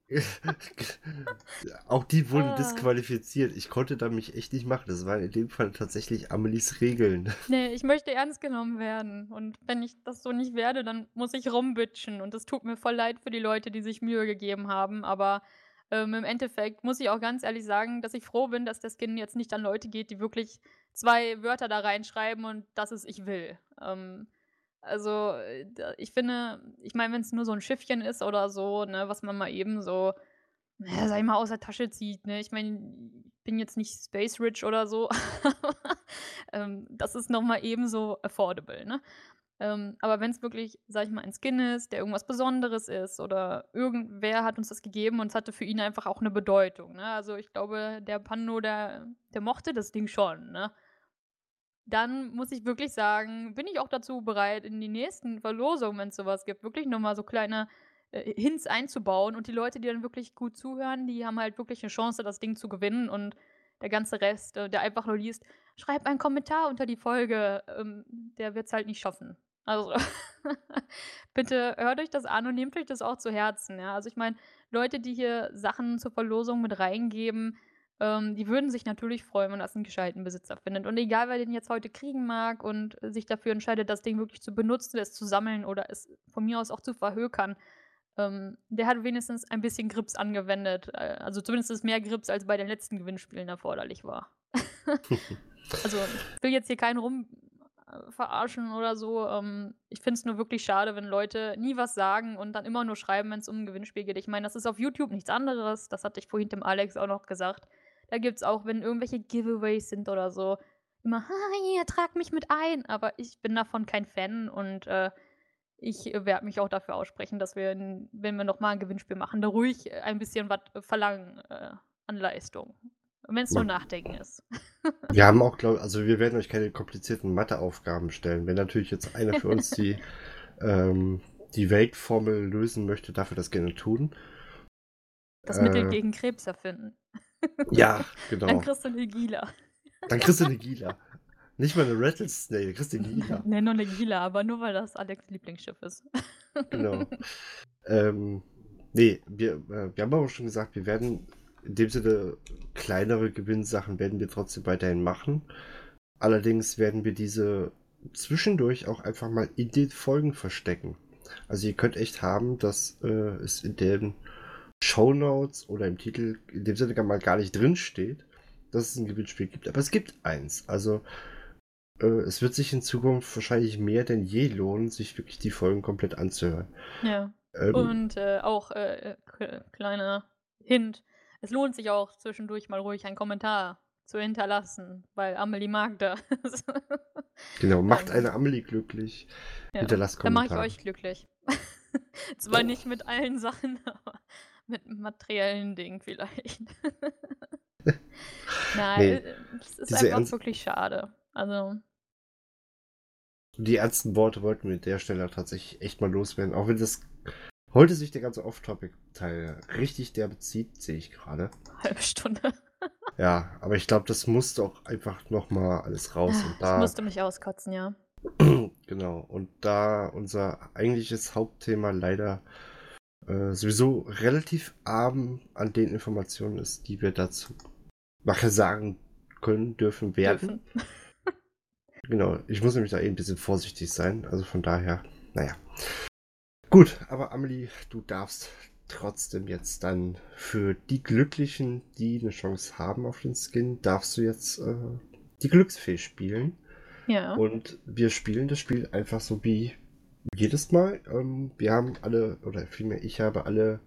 auch die wurden ah. disqualifiziert. Ich konnte da mich echt nicht machen. Das waren in dem Fall tatsächlich Amelies Regeln. Nee, ich möchte ernst genommen werden. Und wenn ich das so nicht werde, dann muss ich rumbitchen. Und es tut mir voll leid für die Leute, die sich Mühe gegeben haben. Aber ähm, im Endeffekt muss ich auch ganz ehrlich sagen, dass ich froh bin, dass der Skin jetzt nicht an Leute geht, die wirklich zwei Wörter da reinschreiben und das ist ich will. Ähm, also, äh, ich finde, ich meine, wenn es nur so ein Schiffchen ist oder so, ne, was man mal eben so, ja, sag ich mal, aus der Tasche zieht, ne? Ich meine, ich bin jetzt nicht Space Rich oder so, ähm, das ist noch mal ebenso affordable, ne? Ähm, aber wenn's wirklich, sage ich mal, ein Skin ist, der irgendwas Besonderes ist oder irgendwer hat uns das gegeben und es hatte für ihn einfach auch 'ne Bedeutung, ne? Also, ich glaube, der Pando, der der mochte das Ding schon, ne? Dann muss ich wirklich sagen, bin ich auch dazu bereit, in die nächsten Verlosungen, wenn's so was gibt, wirklich noch mal so kleine, äh, Hints einzubauen und die Leute, die dann wirklich gut zuhören, die haben halt wirklich 'ne Chance, das Ding zu gewinnen und der ganze Rest, äh, der einfach nur liest: „Schreib einen Kommentar unter die Folge“, ähm, der wird's halt nicht schaffen. Also, bitte hört euch das an und nehmt euch das auch zu Herzen, ja? Also, ich meine, Leute, die hier Sachen zur Verlosung mit reingeben, ähm, die würden sich natürlich freuen, wenn das 'n gescheiten Besitzer findet. Und egal, wer den jetzt heute kriegen mag und sich dafür entscheidet, das Ding wirklich zu benutzen, es zu sammeln oder es von mir aus auch zu verhökern, ähm, der hat wenigstens ein bisschen Grips angewendet. Äh, also, zumindest mehr Grips als bei den letzten Gewinnspielen erforderlich war. Also, ich will jetzt hier keinen rum äh, verarschen oder so. Ähm, ich finde es nur wirklich schade, wenn Leute nie was sagen und dann immer nur schreiben, wenn's um 'n Gewinnspiel geht. Ich meine, das ist auf YouTube nichts anderes. Das hatte ich vorhin dem Alex auch noch gesagt. Da gibt's auch, wenn irgendwelche Giveaways sind oder so, immer: „Ha, hier, trag mich mit ein.“ Aber ich bin davon kein Fan und, äh, ich werde mich auch dafür aussprechen, dass wir wenn wir noch mal 'n Gewinnspiel machen, da ruhig ein bisschen was verlangen, äh, an Leistung. Und wenn's nur Nachdenken ist. Wir haben auch, glaube also, wir werden euch keine komplizierten Matheaufgaben stellen. Wenn natürlich jetzt einer für uns die ähm, die Weltformel lösen möchte, darf er das gerne tun. Das Mittel Äh. gegen Krebs erfinden. Ja, Dann genau. kriegst du 'ne Gila. Dann kriegst du 'ne Gila. Nicht mal 'ne Rattlesnake, du kriegst 'ne Gila. Ne, nur 'ne Gila, aber nur, weil das Alex' Lieblingsschiff ist. Genau. Ähm, ne, wir äh, wir haben aber schon gesagt, wir werden in dem Sinne kleinere Gewinnsachen werden wir trotzdem weiterhin machen. Allerdings werden wir diese zwischendurch auch einfach mal in den Folgen verstecken. Also, ihr könnt echt haben, dass, äh, es in den Shownotes oder im Titel in dem Sinne mal gar nicht drinsteht, dass es 'n Gewinnspiel gibt. Aber es gibt eins. Also, äh, es wird sich in Zukunft wahrscheinlich mehr denn je lohnen, sich wirklich die Folgen komplett anzuhören. Ja. Ähm Und, äh, auch, äh, äh, kleiner Hint: Es lohnt sich auch zwischendurch mal ruhig einen Kommentar zu hinterlassen, weil Amelie mag das. Genau, macht eine Amelie glücklich. Ja, Hinterlasst dann mache ich Kommentare. euch glücklich. Zwar nicht mit allen Sachen, aber mit materiellen Dingen vielleicht. Nein, es ist diese einfach ernst wirklich schade. Also Die ernsten Worte wollten wir an der Stelle tatsächlich echt mal loswerden, auch wenn das heute sich der ganze Off-Topic-Teil richtig derbe zieht, sehe ich grade. halbe Stunde. Ja, aber ich glaube, das musste auch einfach noch mal alles raus und Ich da musste mich auskotzen, ja. genau, und da unser eigentliches Hauptthema leider, äh, sowieso relativ arm an den Informationen ist, die wir dazu nachher sagen können, dürfen, werden. Dürfen. Genau, ich muss nämlich da eh 'n bisschen vorsichtig sein, also von daher, na ja. Gut, aber Amelie, du darfst trotzdem jetzt dann für die Glücklichen, die 'ne Chance haben auf den Skin, darfst du jetzt, äh, die Glücksfee spielen. Ja. Und wir spielen das Spiel einfach so wie jedes Mal. Ähm, wir haben alle oder vielmehr ich habe alle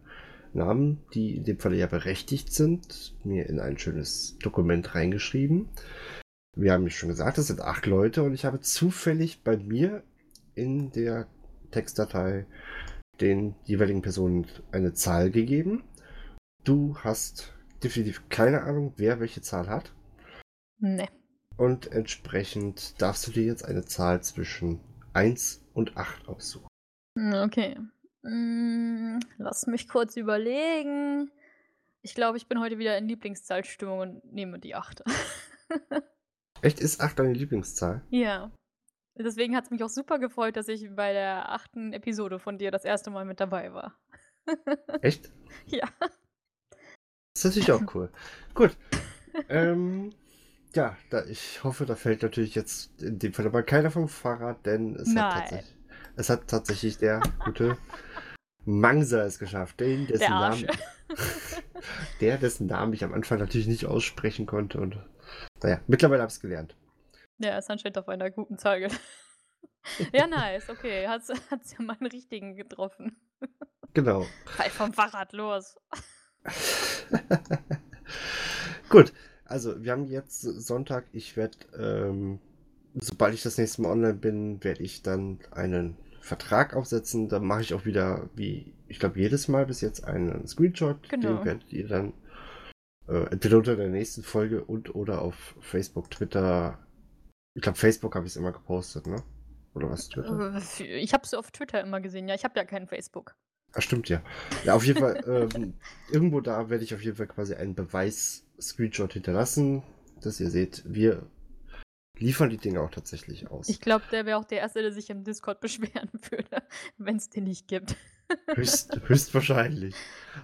Namen, die in dem Falle ja berechtigt sind, mir in ein schönes Dokument reingeschrieben. Wir haben ja schon gesagt, es sind 8 Leute und ich habe zufällig bei mir in der Textdatei den jeweiligen Personen eine Zahl gegeben. Du hast definitiv keine Ahnung, wer welche Zahl hat. Ne. Und entsprechend darfst du dir jetzt eine Zahl zwischen 1 und 8 aussuchen. Hm, okay. Hm, lass mich kurz überlegen. Ich glaube, ich bin heute wieder in Lieblingszahlstimmung und nehme die 8. Echt? Ist 8 deine Lieblingszahl? Ja. Deswegen hat's mich auch super gefreut, dass ich bei der 8. Episode von dir das 1. Mal mit dabei war. Echt? Ja. Das ist natürlich auch cool. Gut. Ähm, ja, da ich hoffe, da fällt natürlich jetzt in dem Fall aber keiner vom Fahrrad, denn es hat tatsächlich es hat tatsächlich der gute Mangsa es geschafft, den dessen Der. Namen der dessen Namen ich am Anfang natürlich nicht aussprechen konnte und na ja, mittlerweile habe ich's gelernt. Ja, ist anscheinend auf einer guten Zahl ge Ja, nice, okay. Hat's hat's ja meinen richtigen getroffen. Genau. Fall vom Fahrrad los. Gut, also wir haben jetzt Sonntag. Ich werde ähm, sobald ich das nächste Mal online bin, werde ich dann einen Vertrag aufsetzen. Dann mache ich auch wieder, wie ich glaube, jedes Mal bis jetzt einen Screenshot. Genau. Den werdet ihr dann äh, entweder unter der nächsten Folge und oder auf Facebook, Twitter. Ich glaube, Facebook habe ich es immer gepostet, ne? Oder was? Twitter? Äh, Ich habe es auf Twitter immer gesehen. Ja, ich habe ja kein Facebook. Ah, stimmt ja. Ja, auf jeden Fall, ähm, irgendwo da werde ich auf jeden Fall quasi einen Beweis-Screenshot hinterlassen, dass ihr seht, wir liefern die Dinge auch tatsächlich aus. Ich glaube, der wäre auch der Erste, der sich im Discord beschweren würde, wenn es den nicht gibt. Höchst, höchstwahrscheinlich.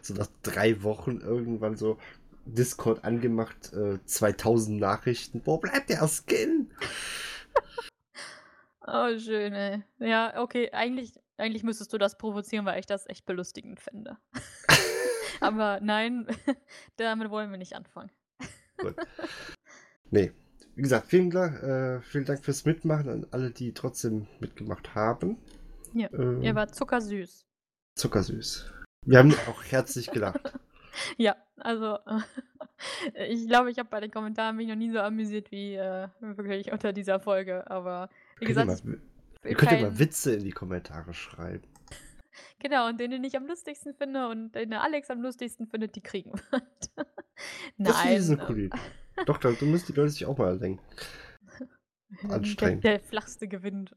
So nach drei Wochen irgendwann so Discord angemacht, äh, 2000 Nachrichten. Wo bleibt der Skin? Oh, schön, ey. Ja, okay, eigentlich, eigentlich müsstest du das provozieren, weil ich das echt belustigend finde. Aber nein, damit wollen wir nicht anfangen. Gut. Nee, wie gesagt, vielen, Dank, äh, vielen Dank fürs Mitmachen an alle, die trotzdem mitgemacht haben. Ja, Ähm, Ihr war zuckersüß. zuckersüß. Wir haben auch herzlich gelacht. Ja, also ich glaube, ich habe bei den Kommentaren mich noch nie so amüsiert wie äh, wirklich unter dieser Folge. Aber wie ihr, gesagt, ihr könnt ja mal Witze in die Kommentare schreiben. Genau, und den, den ich am lustigsten finde und den der Alex am lustigsten findet, die kriegen wir. Das finde ich so Nein. eine coole Idee. Doch, da müssen die Leute sich auch mal denken. ähm, anstrengend. Der, der flachste gewinnt.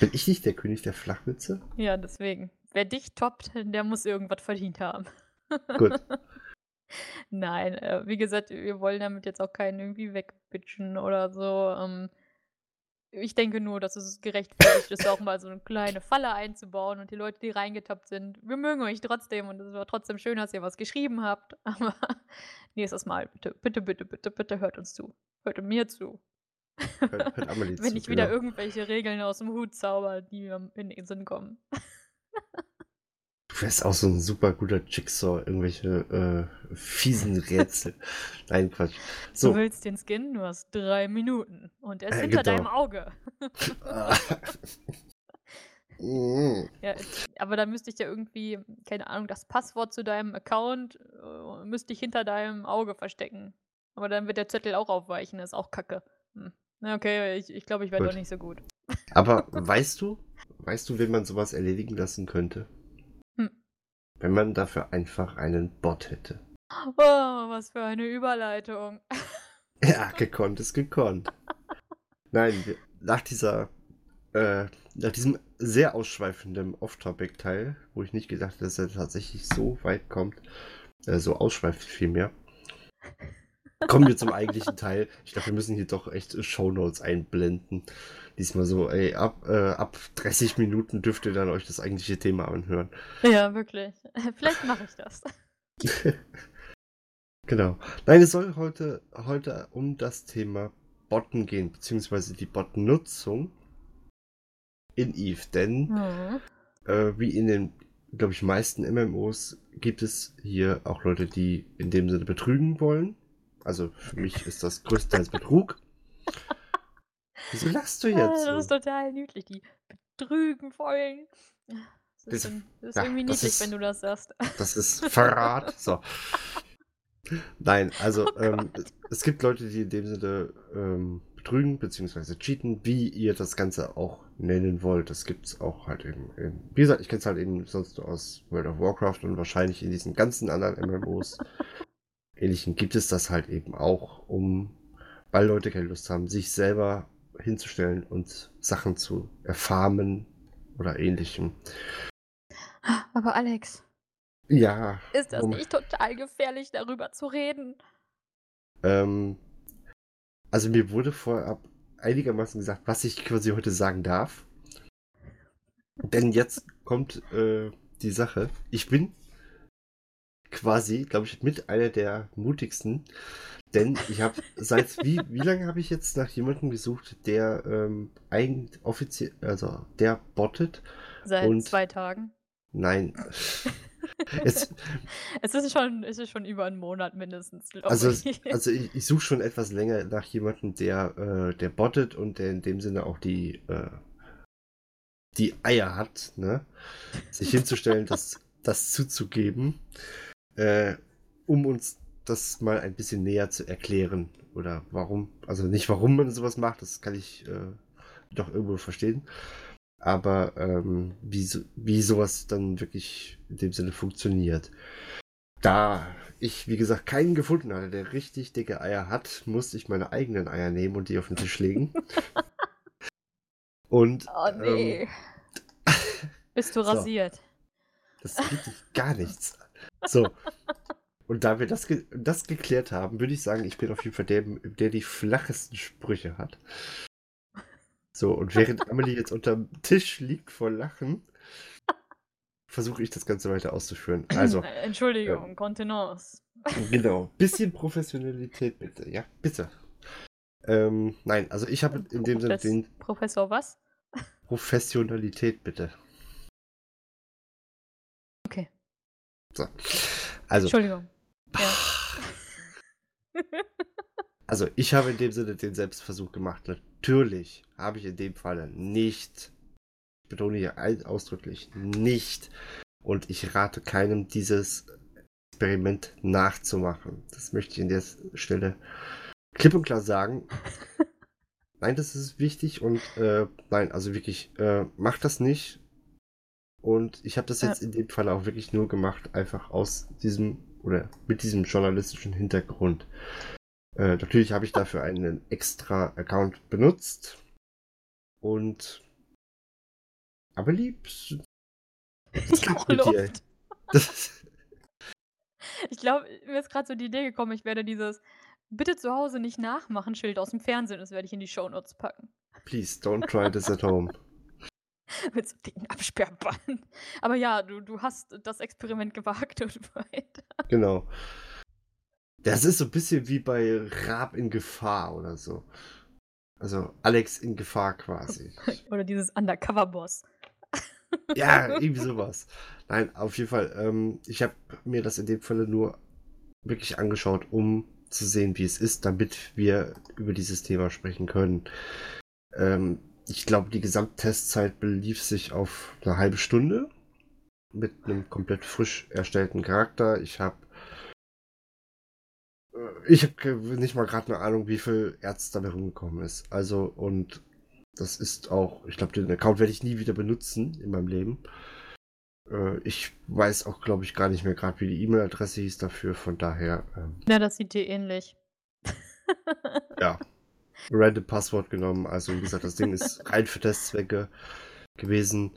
Bin ich nicht der König der Flachwitze? ja, deswegen. Wer dich toppt, der muss irgendwas verdient haben. Gut. Nein, äh, wie gesagt, wir wollen damit jetzt auch keinen irgendwie wegbitchen oder so. Ich denke nur, dass es gerechtfertigt ist, auch mal so eine kleine Falle einzubauen und die Leute, die reingetappt sind, wir mögen euch trotzdem und es war trotzdem schön, dass ihr was geschrieben habt. Aber nächstes Mal, bitte, bitte, bitte, bitte, bitte hört uns zu. Hört mir zu. Hört, hört Wenn zu, ich wieder genau. irgendwelche Regeln aus dem Hut zauber, die mir in den Sinn kommen. Du wärst auch so ein super guter Jigsaw, irgendwelche äh, fiesen Rätsel. Nein, Quatsch. Du So. willst den Skin, du hast drei Minuten und er ist Äh, hinter genau. deinem Auge. Ja, aber dann müsste ich ja irgendwie, keine Ahnung, das Passwort zu deinem Account äh, müsste ich hinter deinem Auge verstecken. Aber dann wird der Zettel auch aufweichen, das ist auch kacke. Hm. Okay, ich, ich glaube, ich werde Gut. doch nicht so gut. Aber weißt du, weißt du, wie man sowas erledigen lassen könnte? Wenn man dafür einfach einen Bot hätte. Oh, was für eine Überleitung. Ja, gekonnt ist gekonnt. Nein, nach dieser, äh, nach diesem sehr ausschweifenden Off-Topic-Teil, wo ich nicht gedacht hätte, dass er tatsächlich so weit kommt, äh, so ausschweift vielmehr, kommen wir zum eigentlichen Teil. Ich glaube, wir müssen hier doch echt Shownotes einblenden. Diesmal so, ey, ab, äh, ab 30 Minuten dürft ihr dann euch das eigentliche Thema anhören. Ja, wirklich. Vielleicht mache ich das. Genau. Nein, es soll heute, heute um das Thema Botten gehen, beziehungsweise die Bot-Nutzung in Eve. Denn, Hm. äh, wie in den, glaube ich, meisten MMOs gibt es hier auch Leute, die in dem Sinne betrügen wollen. Also für mich ist das größtenteils Betrug. Wieso lachst du Ah, jetzt? Das ist total niedlich, die betrügen wollen. Das ist, Das- schon- das ist ja, irgendwie niedlich, ist- wenn du das sagst. Das ist Verrat. So. Nein, also Oh ähm, es gibt Leute, die in dem Sinne ähm, betrügen bzw. cheaten, wie ihr das Ganze auch nennen wollt. Das gibt es auch halt eben. In, wie gesagt, ich kenne es halt eben sonst aus World of Warcraft und wahrscheinlich in diesen ganzen anderen MMOs ähnlichen gibt es das halt eben auch, um, weil Leute keine Lust haben, sich selber hinzustellen und Sachen zu erfarmen oder ähnlichem. Aber Alex, Ja. ist das um- nicht total gefährlich, darüber zu reden? Ähm, also mir wurde vorab einigermaßen gesagt, was ich quasi heute sagen darf. Denn jetzt kommt äh, die Sache. Ich bin quasi, glaube ich, mit einer der mutigsten. Denn ich habe seit wie, wie lange habe ich jetzt nach jemandem gesucht, der ähm, eigentlich offiziell, also der bottet? Seit Und- zwei Tagen. Nein. Jetzt, Es ist schon, es ist schon über einen Monat mindestens, Also, ich. also ich, ich suche schon etwas länger nach jemandem, der, äh, der bottet und der in dem Sinne auch die, äh, die Eier hat, ne? Sich hinzustellen, das, das zuzugeben, äh, um uns das mal ein bisschen näher zu erklären. Oder warum, also nicht warum man sowas macht, das kann ich äh, doch irgendwo verstehen. Aber ähm, wie, so, wie sowas dann wirklich in dem Sinne funktioniert. Da ich, wie gesagt, keinen gefunden hatte, der richtig dicke Eier hat, musste ich meine eigenen Eier nehmen und die auf den Tisch legen. und. Oh nee. Ähm, Bist du rasiert? So. Das geht dich gar nichts. So. Und da wir das, ge das geklärt haben, würde ich sagen, ich bin auf jeden Fall der, der die flachesten Sprüche hat. So, und während Amelie jetzt unterm Tisch liegt vor Lachen, versuche ich das Ganze weiter auszuführen. Also. Entschuldigung, ähm, Kontenance. Genau. Bisschen Professionalität bitte, ja, bitte. Ähm, nein, also ich habe in dem Sinne den. Professor was? Professionalität bitte. Okay. So. Also. Entschuldigung. Ja. Also, ich habe in dem Sinne den Selbstversuch gemacht. Natürlich habe ich in dem Fall nicht, ich betone hier ausdrücklich, nicht. Und ich rate keinem, dieses Experiment nachzumachen. Das möchte ich in der Stelle klipp und klar sagen. nein, das ist wichtig und äh, nein, also wirklich, äh, macht das nicht. Und ich habe das jetzt in dem Fall auch wirklich nur gemacht, einfach aus diesem oder mit diesem journalistischen Hintergrund. Äh, natürlich habe ich dafür einen extra Account benutzt und aber lieb. Das klappt mit dir. Das, ich glaube, mir ist gerade so die Idee gekommen, ich werde dieses Bitte zu Hause nicht nachmachen Schild aus dem Fernsehen, das werde ich in die Shownotes packen. Please don't try this at home. Mit so dicken Absperrband. Aber ja, du, du hast das Experiment gewagt und weiter. Genau. Das ist so ein bisschen wie bei Raab in Gefahr oder so. Also Alex in Gefahr quasi. oder dieses Undercover-Boss. ja, irgendwie sowas. Nein, auf jeden Fall. Ähm, ich habe mir das in dem Falle nur wirklich angeschaut, um zu sehen, wie es ist, damit wir über dieses Thema sprechen können. Ähm, ich glaube, die Gesamttestzeit belief sich auf eine halbe Stunde mit einem komplett frisch erstellten Charakter. Ich habe äh, ich habe nicht mal gerade eine Ahnung, wie viel Erz dabei rumgekommen ist. Also, und das ist auch, ich glaube, den Account werde ich nie wieder benutzen in meinem Leben. Äh, ich weiß auch, glaube ich, gar nicht mehr gerade, wie die E-Mail-Adresse hieß dafür, von daher. Ähm, ja, das sieht dir ähnlich. ja. Random Passwort genommen. Also, wie gesagt, das Ding ist rein für Testzwecke gewesen.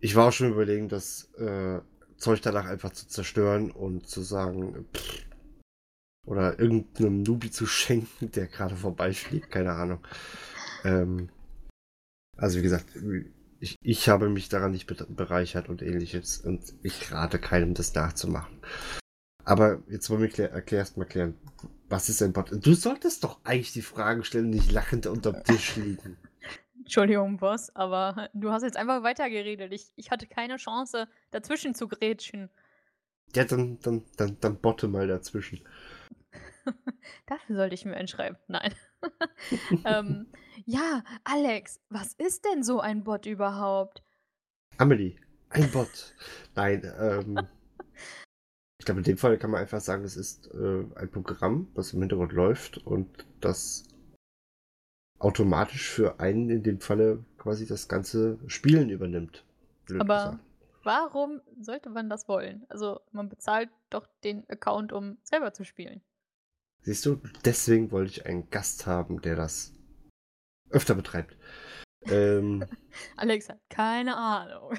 Ich war auch schon überlegen, das äh, Zeug danach einfach zu zerstören und zu sagen, pff, oder irgendeinem Nubi zu schenken, der gerade vorbeifliegt, keine Ahnung. Ähm, also wie gesagt, ich, ich habe mich daran nicht bereichert und ähnliches und ich rate keinem, das nachzumachen. Aber jetzt wollen wir klär, erklärst mal klären, was ist ein Bot? Du solltest doch eigentlich die Fragen stellen, nicht lachend unterm Tisch liegen. Entschuldigung, Boss, aber du hast jetzt einfach weitergeredet. Ich, ich hatte keine Chance, dazwischen zu grätschen. Ja, dann, dann, dann, dann botte mal dazwischen. Dafür sollte ich mir einschreiben. Nein. ähm, ja, Alex, was ist denn so ein Bot überhaupt? Amelie, ein Bot. Nein, ähm, ich glaube, in dem Fall kann man einfach sagen, es ist äh, ein Programm, das im Hintergrund läuft und das automatisch für einen in dem Falle quasi das ganze Spielen übernimmt. Aber gesagt. warum sollte man das wollen? Also man bezahlt doch den Account, um selber zu spielen. Siehst du, deswegen wollte ich einen Gast haben, der das öfter betreibt. Ähm, Alex hat keine Ahnung.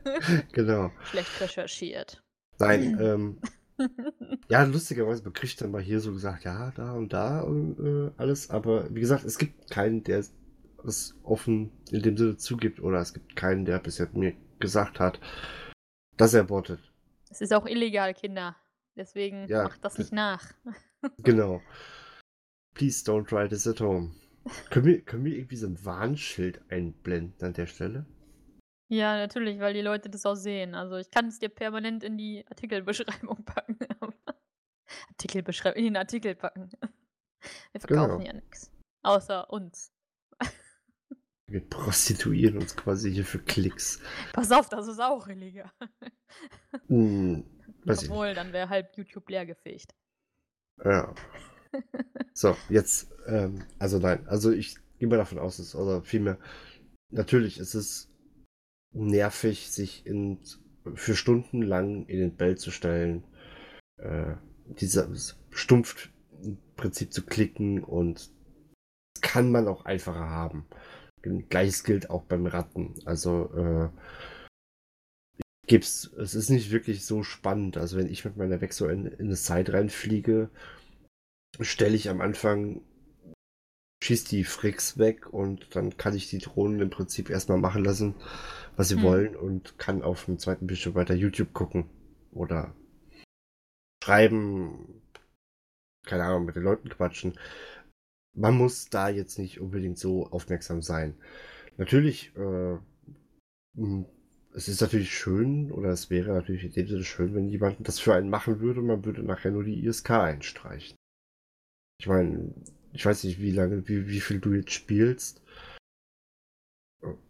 genau. Schlecht recherchiert. Nein, ähm, ja, lustigerweise bekriegt dann mal hier so gesagt, ja, da und da und äh, alles, aber wie gesagt, es gibt keinen, der es offen in dem Sinne zugibt oder es gibt keinen, der bisher mir gesagt hat, dass er bottet. Es ist auch illegal, Kinder. Deswegen ja, macht das nicht nach. genau. Please don't try this at home. Können wir, können wir irgendwie so ein Warnschild einblenden an der Stelle? Ja, natürlich, weil die Leute das auch sehen. Also ich kann es dir permanent in die Artikelbeschreibung packen. Artikelbeschreibung, in den Artikel packen. Wir verkaufen genau. ja nichts. Außer uns. Wir prostituieren uns quasi hier für Klicks. Pass auf, das ist auch illegal. Hm, Obwohl, dann wäre halb YouTube leergefegt. Ja. So, jetzt, ähm, also nein, also ich gehe mal davon aus, dass, oder vielmehr, natürlich ist es nervig, sich in, für Stunden lang in den Bell zu stellen, äh, dieses stumpf im Prinzip zu klicken und kann man auch einfacher haben. Gleiches gilt auch beim Ratten. Also äh, gibt's, es ist nicht wirklich so spannend. Also wenn ich mit meiner Wechsel in, in eine Side reinfliege, stelle ich am Anfang, schieß die Fricks weg und dann kann ich die Drohnen im Prinzip erstmal machen lassen, was sie hm. wollen und kann auf dem zweiten Bildschirm weiter YouTube gucken oder schreiben, keine Ahnung, mit den Leuten quatschen. Man muss da jetzt nicht unbedingt so aufmerksam sein. Natürlich, äh, es ist natürlich schön, oder es wäre natürlich in dem Sinne schön, wenn jemand das für einen machen würde und man würde nachher nur die ISK einstreichen. Ich meine, ich weiß nicht, wie lange, wie, wie viel du jetzt spielst.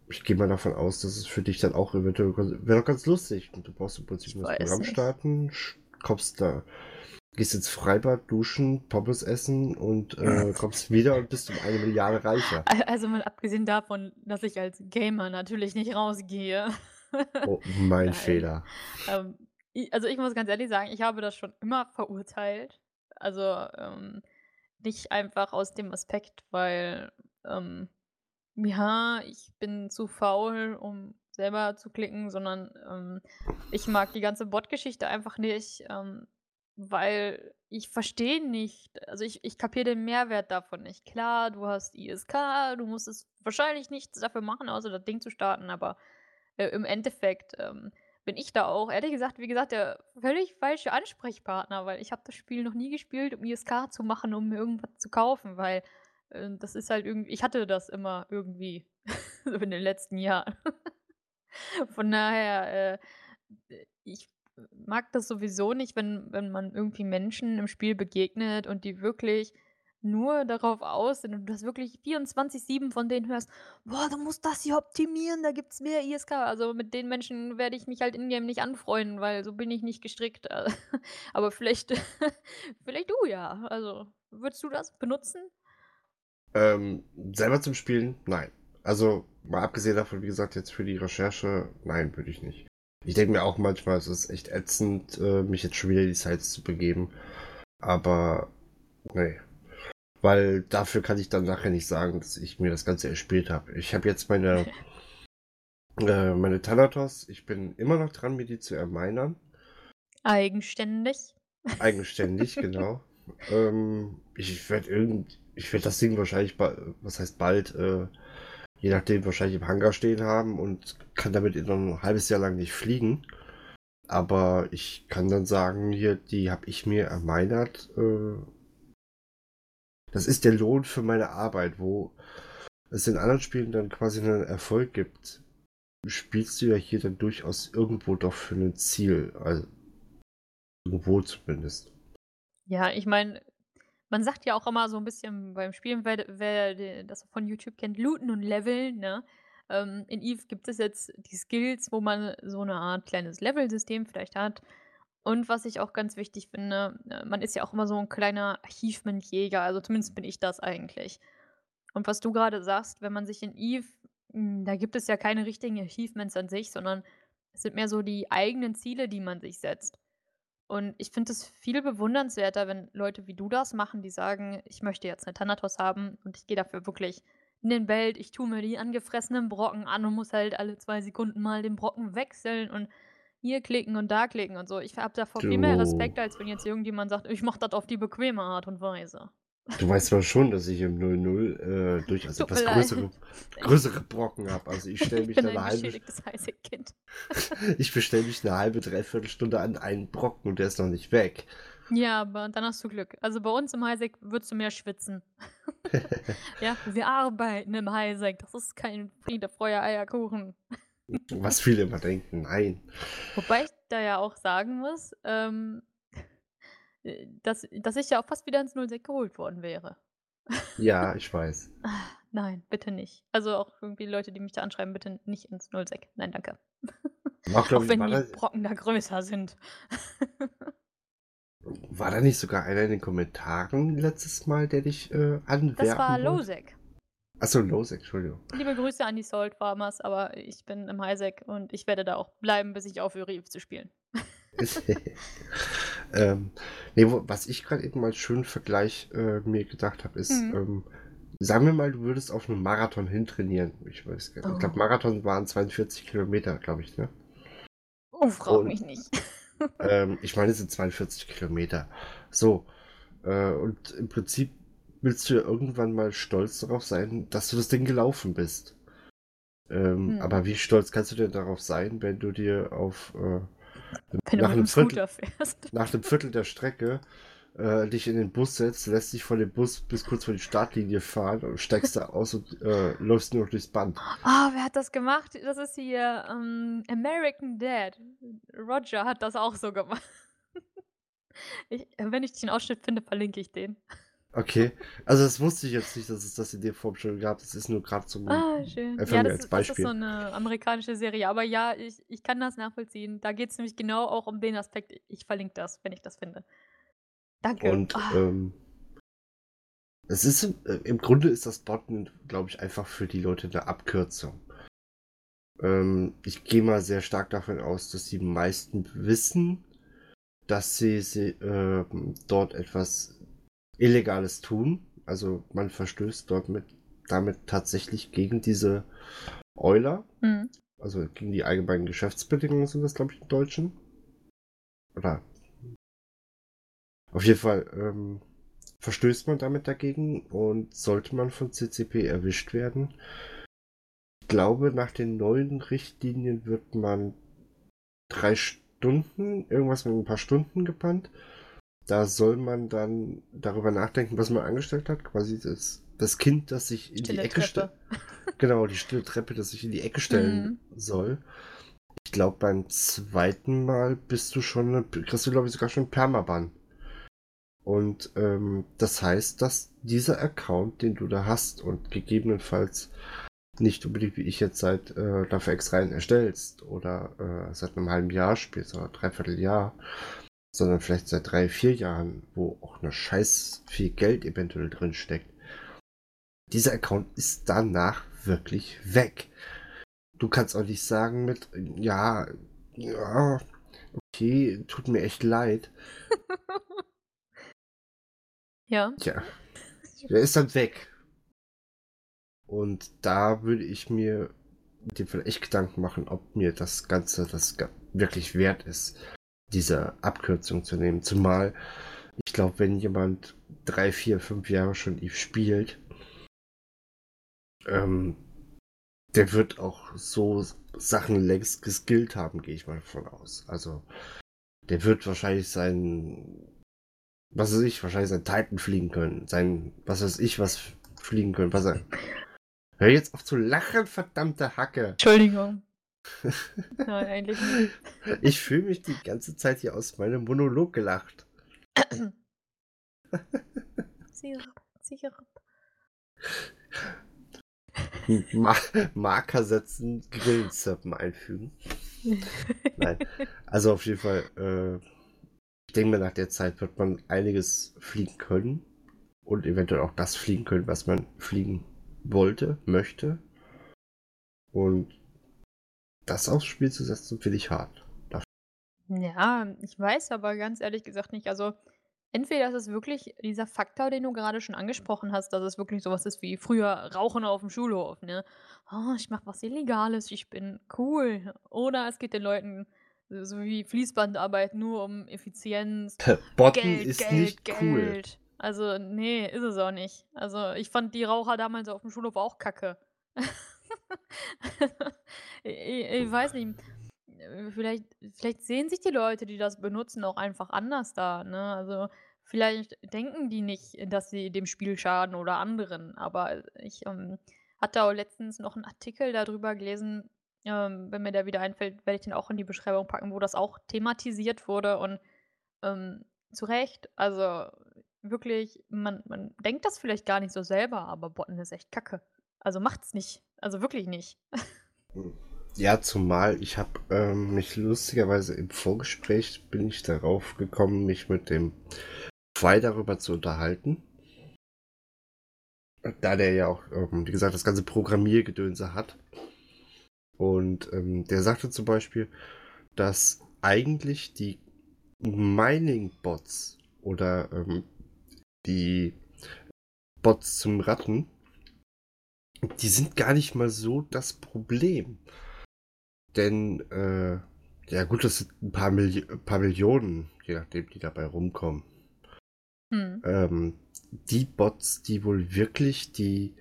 Ich gehe mal davon aus, dass es für dich dann auch eventuell wäre doch ganz lustig. Und du brauchst im Prinzip nur das Programm nicht. starten, kommst da, gehst ins Freibad, duschen, Pommes essen und äh, kommst wieder und bist um eine Milliarde reicher. Also mal abgesehen davon, dass ich als Gamer natürlich nicht rausgehe. Oh, mein Nein. Fehler. Ähm, also ich muss ganz ehrlich sagen, ich habe das schon immer verurteilt. Also ähm, nicht einfach aus dem Aspekt, weil, ähm, ja, ich bin zu faul, um selber zu klicken, sondern ähm, ich mag die ganze Bot-Geschichte einfach nicht, ähm, weil ich verstehe nicht, also ich, ich kapiere den Mehrwert davon nicht. Klar, du hast ISK, du musst es wahrscheinlich nichts dafür machen, außer das Ding zu starten, aber äh, im Endeffekt ähm, bin ich da auch, ehrlich gesagt, wie gesagt, der völlig falsche Ansprechpartner, weil ich habe das Spiel noch nie gespielt, um ISK zu machen, um mir irgendwas zu kaufen, weil äh, das ist halt irgendwie, ich hatte das immer irgendwie in den letzten Jahren. Von daher, äh, ich mag das sowieso nicht, wenn, wenn man irgendwie Menschen im Spiel begegnet und die wirklich nur darauf aus sind und du hast wirklich 24/7 von denen hörst: „Boah, du musst das hier optimieren, da gibt's mehr ISK.“ Also, mit den Menschen werde ich mich halt in-game nicht anfreunden, weil so bin ich nicht gestrickt. Äh, aber vielleicht vielleicht du ja. Also, würdest du das benutzen? Ähm, selber zum Spielen? Nein. Also, mal abgesehen davon, wie gesagt, jetzt für die Recherche, nein, würde ich nicht. Ich denke mir auch manchmal, es ist echt ätzend, äh, mich jetzt schon wieder in die Sites zu begeben. Aber, ne. Weil dafür kann ich dann nachher nicht sagen, dass ich mir das Ganze erspielt habe. Ich habe jetzt meine, äh, meine Thanatos. Ich bin immer noch dran, mir die zu ermeinern. Eigenständig. Eigenständig, genau. ähm, ich werde irgend, ich werde das Ding wahrscheinlich, was heißt bald, äh, je nachdem wahrscheinlich im Hangar stehen haben und kann damit noch ein halbes Jahr lang nicht fliegen. Aber ich kann dann sagen, hier, die habe ich mir ermeinert. Äh, das ist der Lohn für meine Arbeit, wo es in anderen Spielen dann quasi einen Erfolg gibt. Spielst du ja hier dann durchaus irgendwo doch für ein Ziel. Also irgendwo zumindest. Ja, ich meine, man sagt ja auch immer so ein bisschen beim Spielen, wer, wer das von YouTube kennt, looten und leveln, ne? Ähm, in Eve gibt es jetzt die Skills, wo man so eine Art kleines Level-System vielleicht hat. Und was ich auch ganz wichtig finde, äh, man ist ja auch immer so ein kleiner Achievement-Jäger, also zumindest bin ich das eigentlich. Und was du gerade sagst, wenn man sich in Eve hm, da gibt es ja keine richtigen Achievements an sich, sondern es sind mehr so die eigenen Ziele, die man sich setzt. Und ich finde es viel bewundernswerter, wenn Leute wie du das machen, die sagen: „Ich möchte jetzt eine Thanatos haben und ich gehe dafür wirklich in den Welt, ich tue mir die angefressenen Brocken an und muss halt alle zwei Sekunden mal den Brocken wechseln und hier klicken und da klicken und so. Ich habe davor viel mehr Respekt, als wenn jetzt irgendjemand sagt: „Ich mache das auf die bequeme Art und Weise.“ Du weißt zwar schon, dass ich im 0-0 äh, durchaus Tut etwas größere, größere Brocken habe. Also ich stelle mich bin eine ein halbe Highsec-Kind. ich bestelle mich eine halbe, dreiviertel Stunde an einen Brocken und der ist noch nicht weg. Ja, aber dann hast du Glück. Also bei uns im Highsec würdest du mehr schwitzen. ja, wir arbeiten im Highsec. Das ist kein Friede, Feuer, Eierkuchen. Was viele immer denken, nein. Wobei ich da ja auch sagen muss, ähm, äh, dass, dass ich ja auch fast wieder ins 06 geholt worden wäre. Ja, ich weiß. Ah, nein, bitte nicht. Also auch irgendwie Leute, die mich da anschreiben, bitte nicht ins 06. Nein, danke. Auch, auch wenn die Brocken da größer sind. war da nicht sogar einer in den Kommentaren letztes Mal, der dich äh, anwerben Das war? Losek. Achso, Losek, Entschuldigung. Liebe Grüße an die Salt Farmers, aber ich bin im Highsec und ich werde da auch bleiben, bis ich aufhöre, Eve zu spielen. ähm, nee, wo, was ich gerade eben als schönen Vergleich äh, mir gedacht habe, ist, Mhm. ähm, sagen wir mal, du würdest auf einen Marathon hintrainieren. Ich weiß gar nicht. Ich glaube, Oh. Marathon waren 42 Kilometer, glaube ich, ne? Oh, frag Und- mich nicht. ähm, ich meine, es sind 42 Kilometer. So. Äh, und im Prinzip willst du ja irgendwann mal stolz darauf sein, dass du das Ding gelaufen bist. Ähm, Hm. Aber wie stolz kannst du denn darauf sein, wenn du dir auf äh, Wenn du nach einem dem Viertel, nach einem Viertel der Strecke äh, dich in den Bus setzt, lässt dich von dem Bus bis kurz vor die Startlinie fahren und steigst da aus und äh, läufst nur noch durchs Band. Ah, wer hat das gemacht? Das ist hier ähm, American Dad. Roger hat das auch so gemacht. Ich, wenn ich den Ausschnitt finde, verlinke ich den. Okay, also das wusste ich jetzt nicht, dass es das in der Form schon gab. Das ist nur gerade zum Ah, schön. Ja, das, als ist- das ist Beispiel. so eine amerikanische Serie. Aber ja, ich, ich kann das nachvollziehen. Da geht es nämlich genau auch um den Aspekt. Ich verlinke das, wenn ich das finde. Danke. Und Ah, ähm, es ist im- äh, im Grunde ist das Botten, glaube ich, einfach für die Leute eine Abkürzung. Ähm, ich gehe mal sehr stark davon aus, dass die meisten wissen, dass sie, sie äh, dort etwas Illegales tun. Also man verstößt dort mit, damit tatsächlich gegen diese Euler, hm. also gegen die allgemeinen Geschäftsbedingungen sind das, glaube ich, im Deutschen. Oder auf jeden Fall ähm, verstößt man damit dagegen und sollte man von CCP erwischt werden. Ich glaube, nach den neuen Richtlinien wird man drei Stunden, irgendwas mit ein paar Stunden gebannt. Da soll man dann darüber nachdenken, was man angestellt hat. Quasi das, das Kind, das sich in die Stille Ecke stellt. Genau, die stille Treppe, das sich in die Ecke stellen soll. Ich glaube, beim zweiten Mal bist du schon, kriegst du, glaube ich, sogar schon Permaban. Und ähm, das heißt, dass dieser Account, den du da hast und gegebenenfalls nicht unbedingt wie ich jetzt seit äh, dafür extra einen erstellst oder äh, seit einem halben Jahr spielst oder dreiviertel Jahr, sondern vielleicht seit drei, vier Jahren, wo auch eine scheiß viel Geld eventuell drin steckt. Dieser Account ist danach wirklich weg. Du kannst auch nicht sagen mit, ja, ja, okay, tut mir echt leid. Ja. Tja, der ist dann weg. Und da würde ich mir in dem Fall echt Gedanken machen, ob mir das Ganze das wirklich wert ist, diese Abkürzung zu nehmen. Zumal, ich glaube, wenn jemand drei, vier, fünf Jahre schon Eve spielt, ähm, der wird auch so Sachen längst geskillt haben, gehe ich mal davon aus. Also, der wird wahrscheinlich sein, was weiß ich, wahrscheinlich sein Titan fliegen können, sein, was weiß ich, was fliegen können, was er. Hör jetzt auf zu lachen, verdammte Hacke. Entschuldigung. Nein, eigentlich nicht. Ich fühle mich die ganze Zeit hier aus meinem Monolog gelacht. Sirup, Sirup. Ma Marker setzen, Grillenzirpen einfügen. Nein. Also auf jeden Fall, äh, ich denke mir, nach der Zeit wird man einiges fliegen können. Und eventuell auch das fliegen können, was man fliegen wollte, möchte. Und das aufs Spiel zu setzen, finde ich hart. Ja, ich weiß aber ganz ehrlich gesagt nicht. Also, entweder ist es wirklich dieser Faktor, den du gerade schon angesprochen hast, dass es wirklich sowas ist wie früher Rauchen auf dem Schulhof, ne? Oh, ich mache was Illegales, ich bin cool. Oder es geht den Leuten so wie Fließbandarbeit nur um Effizienz, Botten Geld, ist Geld, nicht Geld. cool. Also, nee, ist es auch nicht. Also, ich fand die Raucher damals auf dem Schulhof auch kacke. ich, ich weiß nicht. äh, Vielleicht, vielleicht sehen sich die Leute, die das benutzen, auch einfach anders da. Ne? Also, vielleicht denken die nicht, dass sie dem Spiel schaden oder anderen. Aber ich ähm, hatte auch letztens noch einen Artikel darüber gelesen. Ähm, wenn mir der wieder einfällt, werde ich den auch in die Beschreibung packen, wo das auch thematisiert wurde. Und ähm, zu Recht, also wirklich, man, man denkt das vielleicht gar nicht so selber, aber Botten ist echt kacke. Also macht's nicht. Also wirklich nicht. Ja, zumal ich habe ähm, mich lustigerweise im Vorgespräch bin ich darauf gekommen, mich mit dem Fry darüber zu unterhalten. Da der ja auch, ähm, wie gesagt, das ganze Programmiergedönse hat. Und ähm, der sagte zum Beispiel, dass eigentlich die Mining-Bots oder ähm, die Bots zum Ratten, die sind gar nicht mal so das Problem. Denn, äh, ja gut, das sind ein paar, Milli paar Millionen, je nachdem, die dabei rumkommen. Hm. Ähm, die Bots, die wohl wirklich die,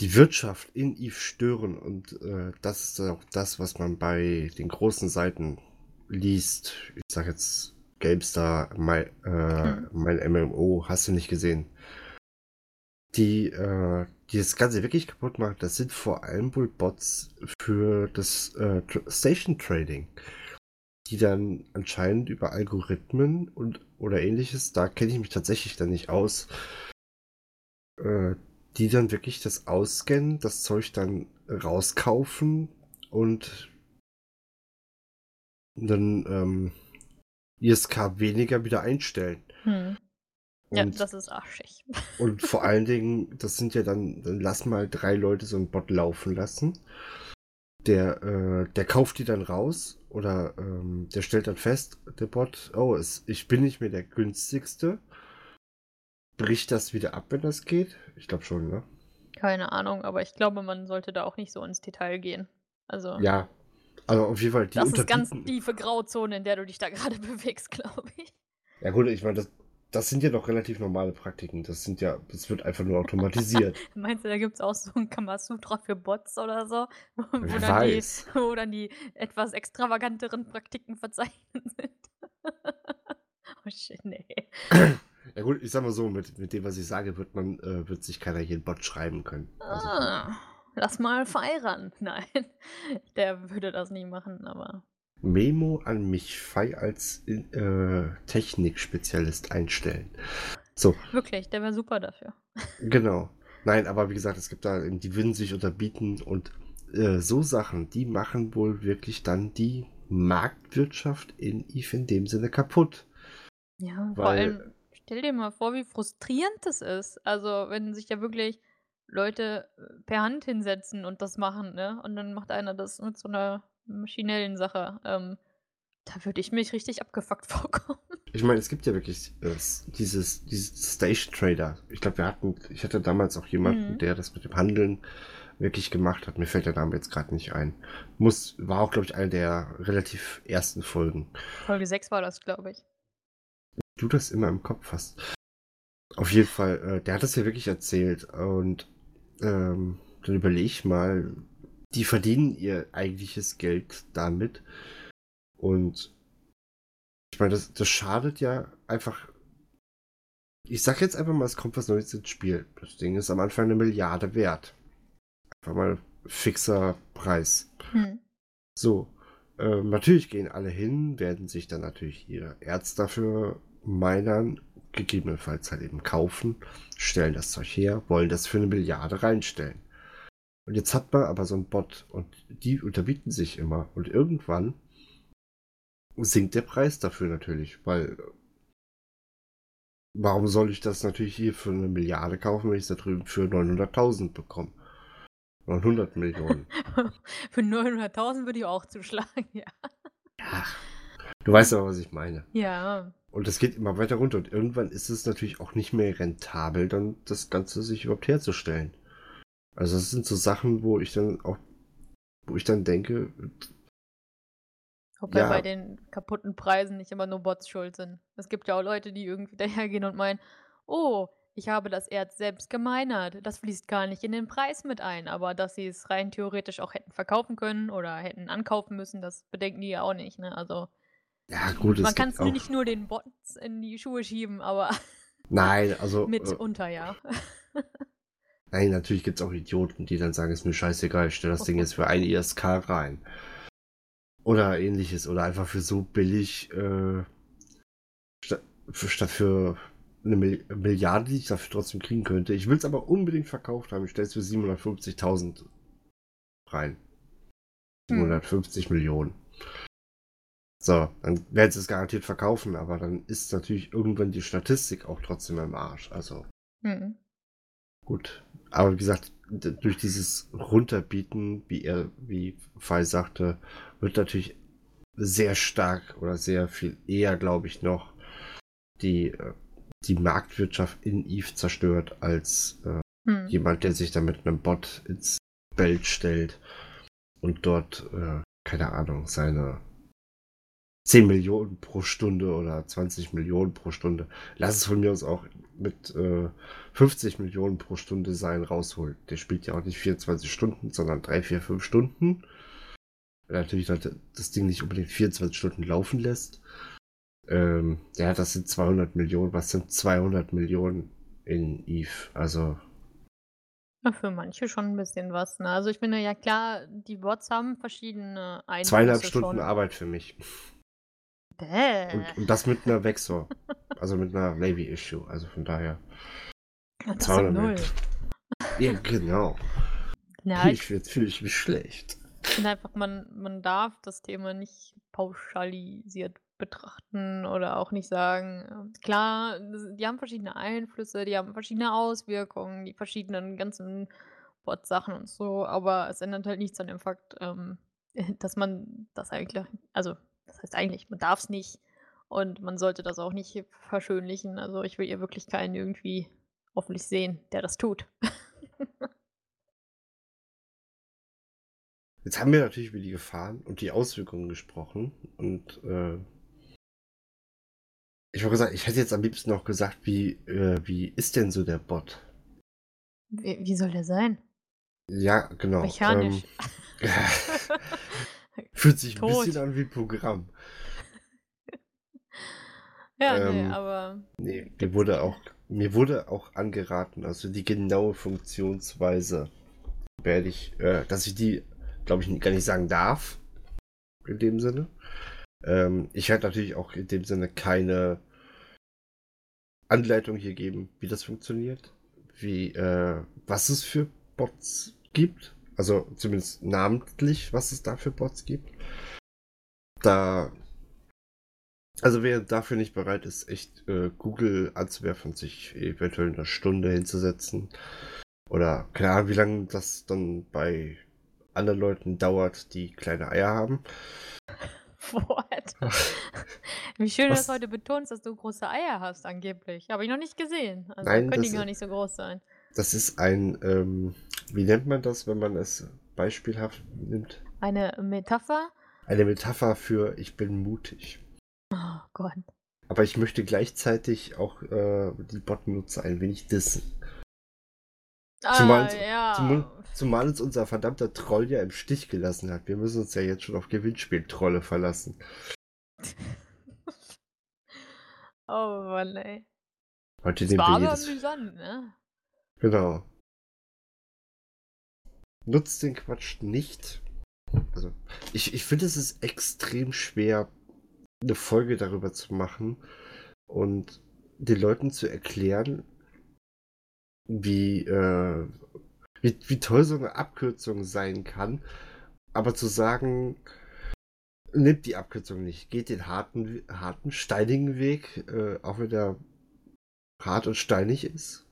die Wirtschaft in Eve stören und äh, das ist auch das, was man bei den großen Seiten liest. Ich sag jetzt GameStar, mein, äh, hm. mein MMO, hast du nicht gesehen. Die, äh, die das Ganze wirklich kaputt machen, das sind vor allem wohl Bots für das äh, Station Trading, die dann anscheinend über Algorithmen und oder ähnliches, da kenne ich mich tatsächlich dann nicht aus, äh, die dann wirklich das ausscannen, das Zeug dann rauskaufen und dann ähm, ISK weniger wieder einstellen. Hm. Ja, das ist arschig. Und vor allen Dingen, das sind ja dann, dann lass mal drei Leute so einen Bot laufen lassen. Der, äh, der kauft die dann raus oder ähm, der stellt dann fest, der Bot, oh, es, ich bin nicht mehr der günstigste. Bricht das wieder ab, wenn das geht? Ich glaube schon, ne? Keine Ahnung, aber ich glaube, man sollte da auch nicht so ins Detail gehen. Also. Ja. Also auf jeden Fall die Das ist ganz tiefe Grauzone, in der du dich da gerade bewegst, glaube ich. Ja gut, ich meine, das, das sind ja doch relativ normale Praktiken. Das sind ja, das wird einfach nur automatisiert. Meinst du, da gibt es auch so ein Kamasutra für Bots oder so? Wo, Wer dann weiß. Die, wo dann die etwas extravaganteren Praktiken verzeichnet sind. oh shit, nee. Ja gut, ich sag mal so, mit, mit dem, was ich sage, wird man, äh, wird sich keiner hier einen Bot schreiben können. Also, ah, lass mal feiern. Nein, der würde das nie machen, aber. Memo an mich Fei als äh, Technikspezialist einstellen. So. Wirklich, der wäre super dafür. Genau. Nein, aber wie gesagt, es gibt da, die würden sich unterbieten und äh, so Sachen, die machen wohl wirklich dann die Marktwirtschaft in Eve in dem Sinne kaputt. Ja, Weil, vor allem, stell dir mal vor, wie frustrierend das ist. Also, wenn sich ja wirklich Leute äh, per Hand hinsetzen und das machen, ne? Und dann macht einer das mit so einer maschinellen Sache. Ähm, da würde ich mich richtig abgefuckt vorkommen. Ich meine, es gibt ja wirklich äh, dieses, dieses Station Trader. Ich glaube, wir hatten, ich hatte damals auch jemanden, mhm. der das mit dem Handeln wirklich gemacht hat. Mir fällt der Name jetzt gerade nicht ein. Muss, war auch, glaube ich, eine der relativ ersten Folgen. Folge 6 war das, glaube ich. Du das immer im Kopf hast. Auf jeden Fall, äh, der hat das ja wirklich erzählt. Und ähm, dann überlege ich mal, die verdienen ihr eigentliches Geld damit. Und ich meine, das, das schadet ja einfach. Ich sag jetzt einfach mal, es kommt was Neues ins Spiel. Das Ding ist am Anfang eine Milliarde wert. Einfach mal fixer Preis. Hm. So. Äh, natürlich gehen alle hin, werden sich dann natürlich ihr Erz dafür meinern, gegebenenfalls halt eben kaufen, stellen das Zeug her, wollen das für eine Milliarde reinstellen. Und jetzt hat man aber so einen Bot und die unterbieten sich immer. Und irgendwann sinkt der Preis dafür natürlich, weil warum soll ich das natürlich hier für eine Milliarde kaufen, wenn ich es da drüben für 900.000 bekomme? 900 Millionen. für 900.000 würde ich auch zuschlagen, ja. Ja. Du weißt aber, was ich meine. Ja. Und es geht immer weiter runter und irgendwann ist es natürlich auch nicht mehr rentabel, dann das Ganze sich überhaupt herzustellen. Also das sind so Sachen, wo ich dann auch, wo ich dann denke. Wobei ja, bei den kaputten Preisen nicht immer nur Bots schuld sind. Es gibt ja auch Leute, die irgendwie dahergehen und meinen, oh, ich habe das Erz selbst gemeinert. Das fließt gar nicht in den Preis mit ein. Aber dass sie es rein theoretisch auch hätten verkaufen können oder hätten ankaufen müssen, das bedenken die ja auch nicht. Ne? Also ja, gut, man kann es nicht nur den Bots in die Schuhe schieben, aber Nein, also mitunter, äh, ja. Nein, natürlich gibt es auch Idioten, die dann sagen, ist mir scheißegal, ich stelle das Ding jetzt für ein ISK rein. Oder ähnliches. Oder einfach für so billig, äh, statt, für, statt für eine Milliarde, die ich dafür trotzdem kriegen könnte. Ich will es aber unbedingt verkauft haben. Ich stelle es für 750.000 rein. 750 hm. Millionen. So, dann werden sie es garantiert verkaufen, aber dann ist natürlich irgendwann die Statistik auch trotzdem im Arsch. Also. Hm. Gut. Aber wie gesagt, durch dieses Runterbieten, wie er, wie Fai sagte, wird natürlich sehr stark oder sehr viel eher, glaube ich, noch die, äh, die Marktwirtschaft in Eve zerstört, als äh, hm. jemand, der sich da mit einem Bot ins Bild stellt und dort, äh, keine Ahnung, seine 10 Millionen pro Stunde oder 20 Millionen pro Stunde, lass es von mir aus auch mit äh, 50 Millionen pro Stunde sein, rausholt. Der spielt ja auch nicht 24 Stunden, sondern 3, 4, 5 Stunden. Natürlich das Ding nicht unbedingt 24 Stunden laufen lässt. Ähm, ja, das sind 200 Millionen. Was sind 200 Millionen in Eve? Also für manche schon ein bisschen was, ne? Also, ich finde, ja klar, die Bots haben verschiedene Zweieinhalb Stunden schon. Arbeit für mich. Und, und das mit einer Vexor. also mit einer Navy-Issue. Also von daher. Ja, das sind null. Ja, genau. Ja, ich fühle ich mich schlecht. Ich finde einfach, man, man darf das Thema nicht pauschalisiert betrachten oder auch nicht sagen, ähm, klar, die haben verschiedene Einflüsse, die haben verschiedene Auswirkungen, die verschiedenen ganzen Bot-Sachen und so, aber es ändert halt nichts an dem Fakt, ähm, dass man das eigentlich, also das heißt eigentlich, man darf es nicht und man sollte das auch nicht verschönlichen. Also ich will ihr wirklich keinen irgendwie hoffentlich sehen, der das tut. Jetzt haben wir natürlich über die Gefahren und die Auswirkungen gesprochen und äh, ich habe gesagt, ich hätte jetzt am liebsten noch gesagt, wie, äh, wie ist denn so der Bot? Wie, wie soll der sein? Ja, genau. Mechanisch. Ähm, fühlt sich Tot. ein bisschen an wie Programm. ja, ähm, nee, aber. Nee, mir wurde auch, mir wurde auch angeraten, also die genaue Funktionsweise werde ich, äh, dass ich die, glaube ich, gar nicht sagen darf. In dem Sinne. Ähm, ich werde natürlich auch in dem Sinne keine Anleitung hier geben, wie das funktioniert, wie, äh, was es für Bots gibt. Also zumindest namentlich, was es da für Bots gibt. Da. Also wer dafür nicht bereit ist, echt äh, Google anzuwerfen, sich eventuell eine Stunde hinzusetzen. Oder Ahnung, wie lange das dann bei anderen Leuten dauert, die kleine Eier haben. What? Wie schön du das heute betonst, dass du große Eier hast, angeblich. Habe ich noch nicht gesehen. Also Nein, können die gar nicht so groß sein. Das ist ein, ähm, wie nennt man das, wenn man es beispielhaft nimmt? Eine Metapher? Eine Metapher für ich bin mutig. Oh Gott. Aber ich möchte gleichzeitig auch äh, die Bot-Nutzer ein wenig dissen. Zumal, ah, ja. zumal, zumal, uns unser verdammter Troll ja im Stich gelassen hat. Wir müssen uns ja jetzt schon auf Gewinnspiel-Trolle verlassen. oh Mann, ey. Heute das war aber amüsant, ne? Genau. Nutzt den Quatsch nicht. Also, ich, ich finde, es ist extrem schwer, eine Folge darüber zu machen und den Leuten zu erklären, wie, äh, wie, wie toll so eine Abkürzung sein kann. Aber zu sagen, nimmt die Abkürzung nicht, geht den harten, harten steinigen Weg, äh, auch wenn der hart und steinig ist.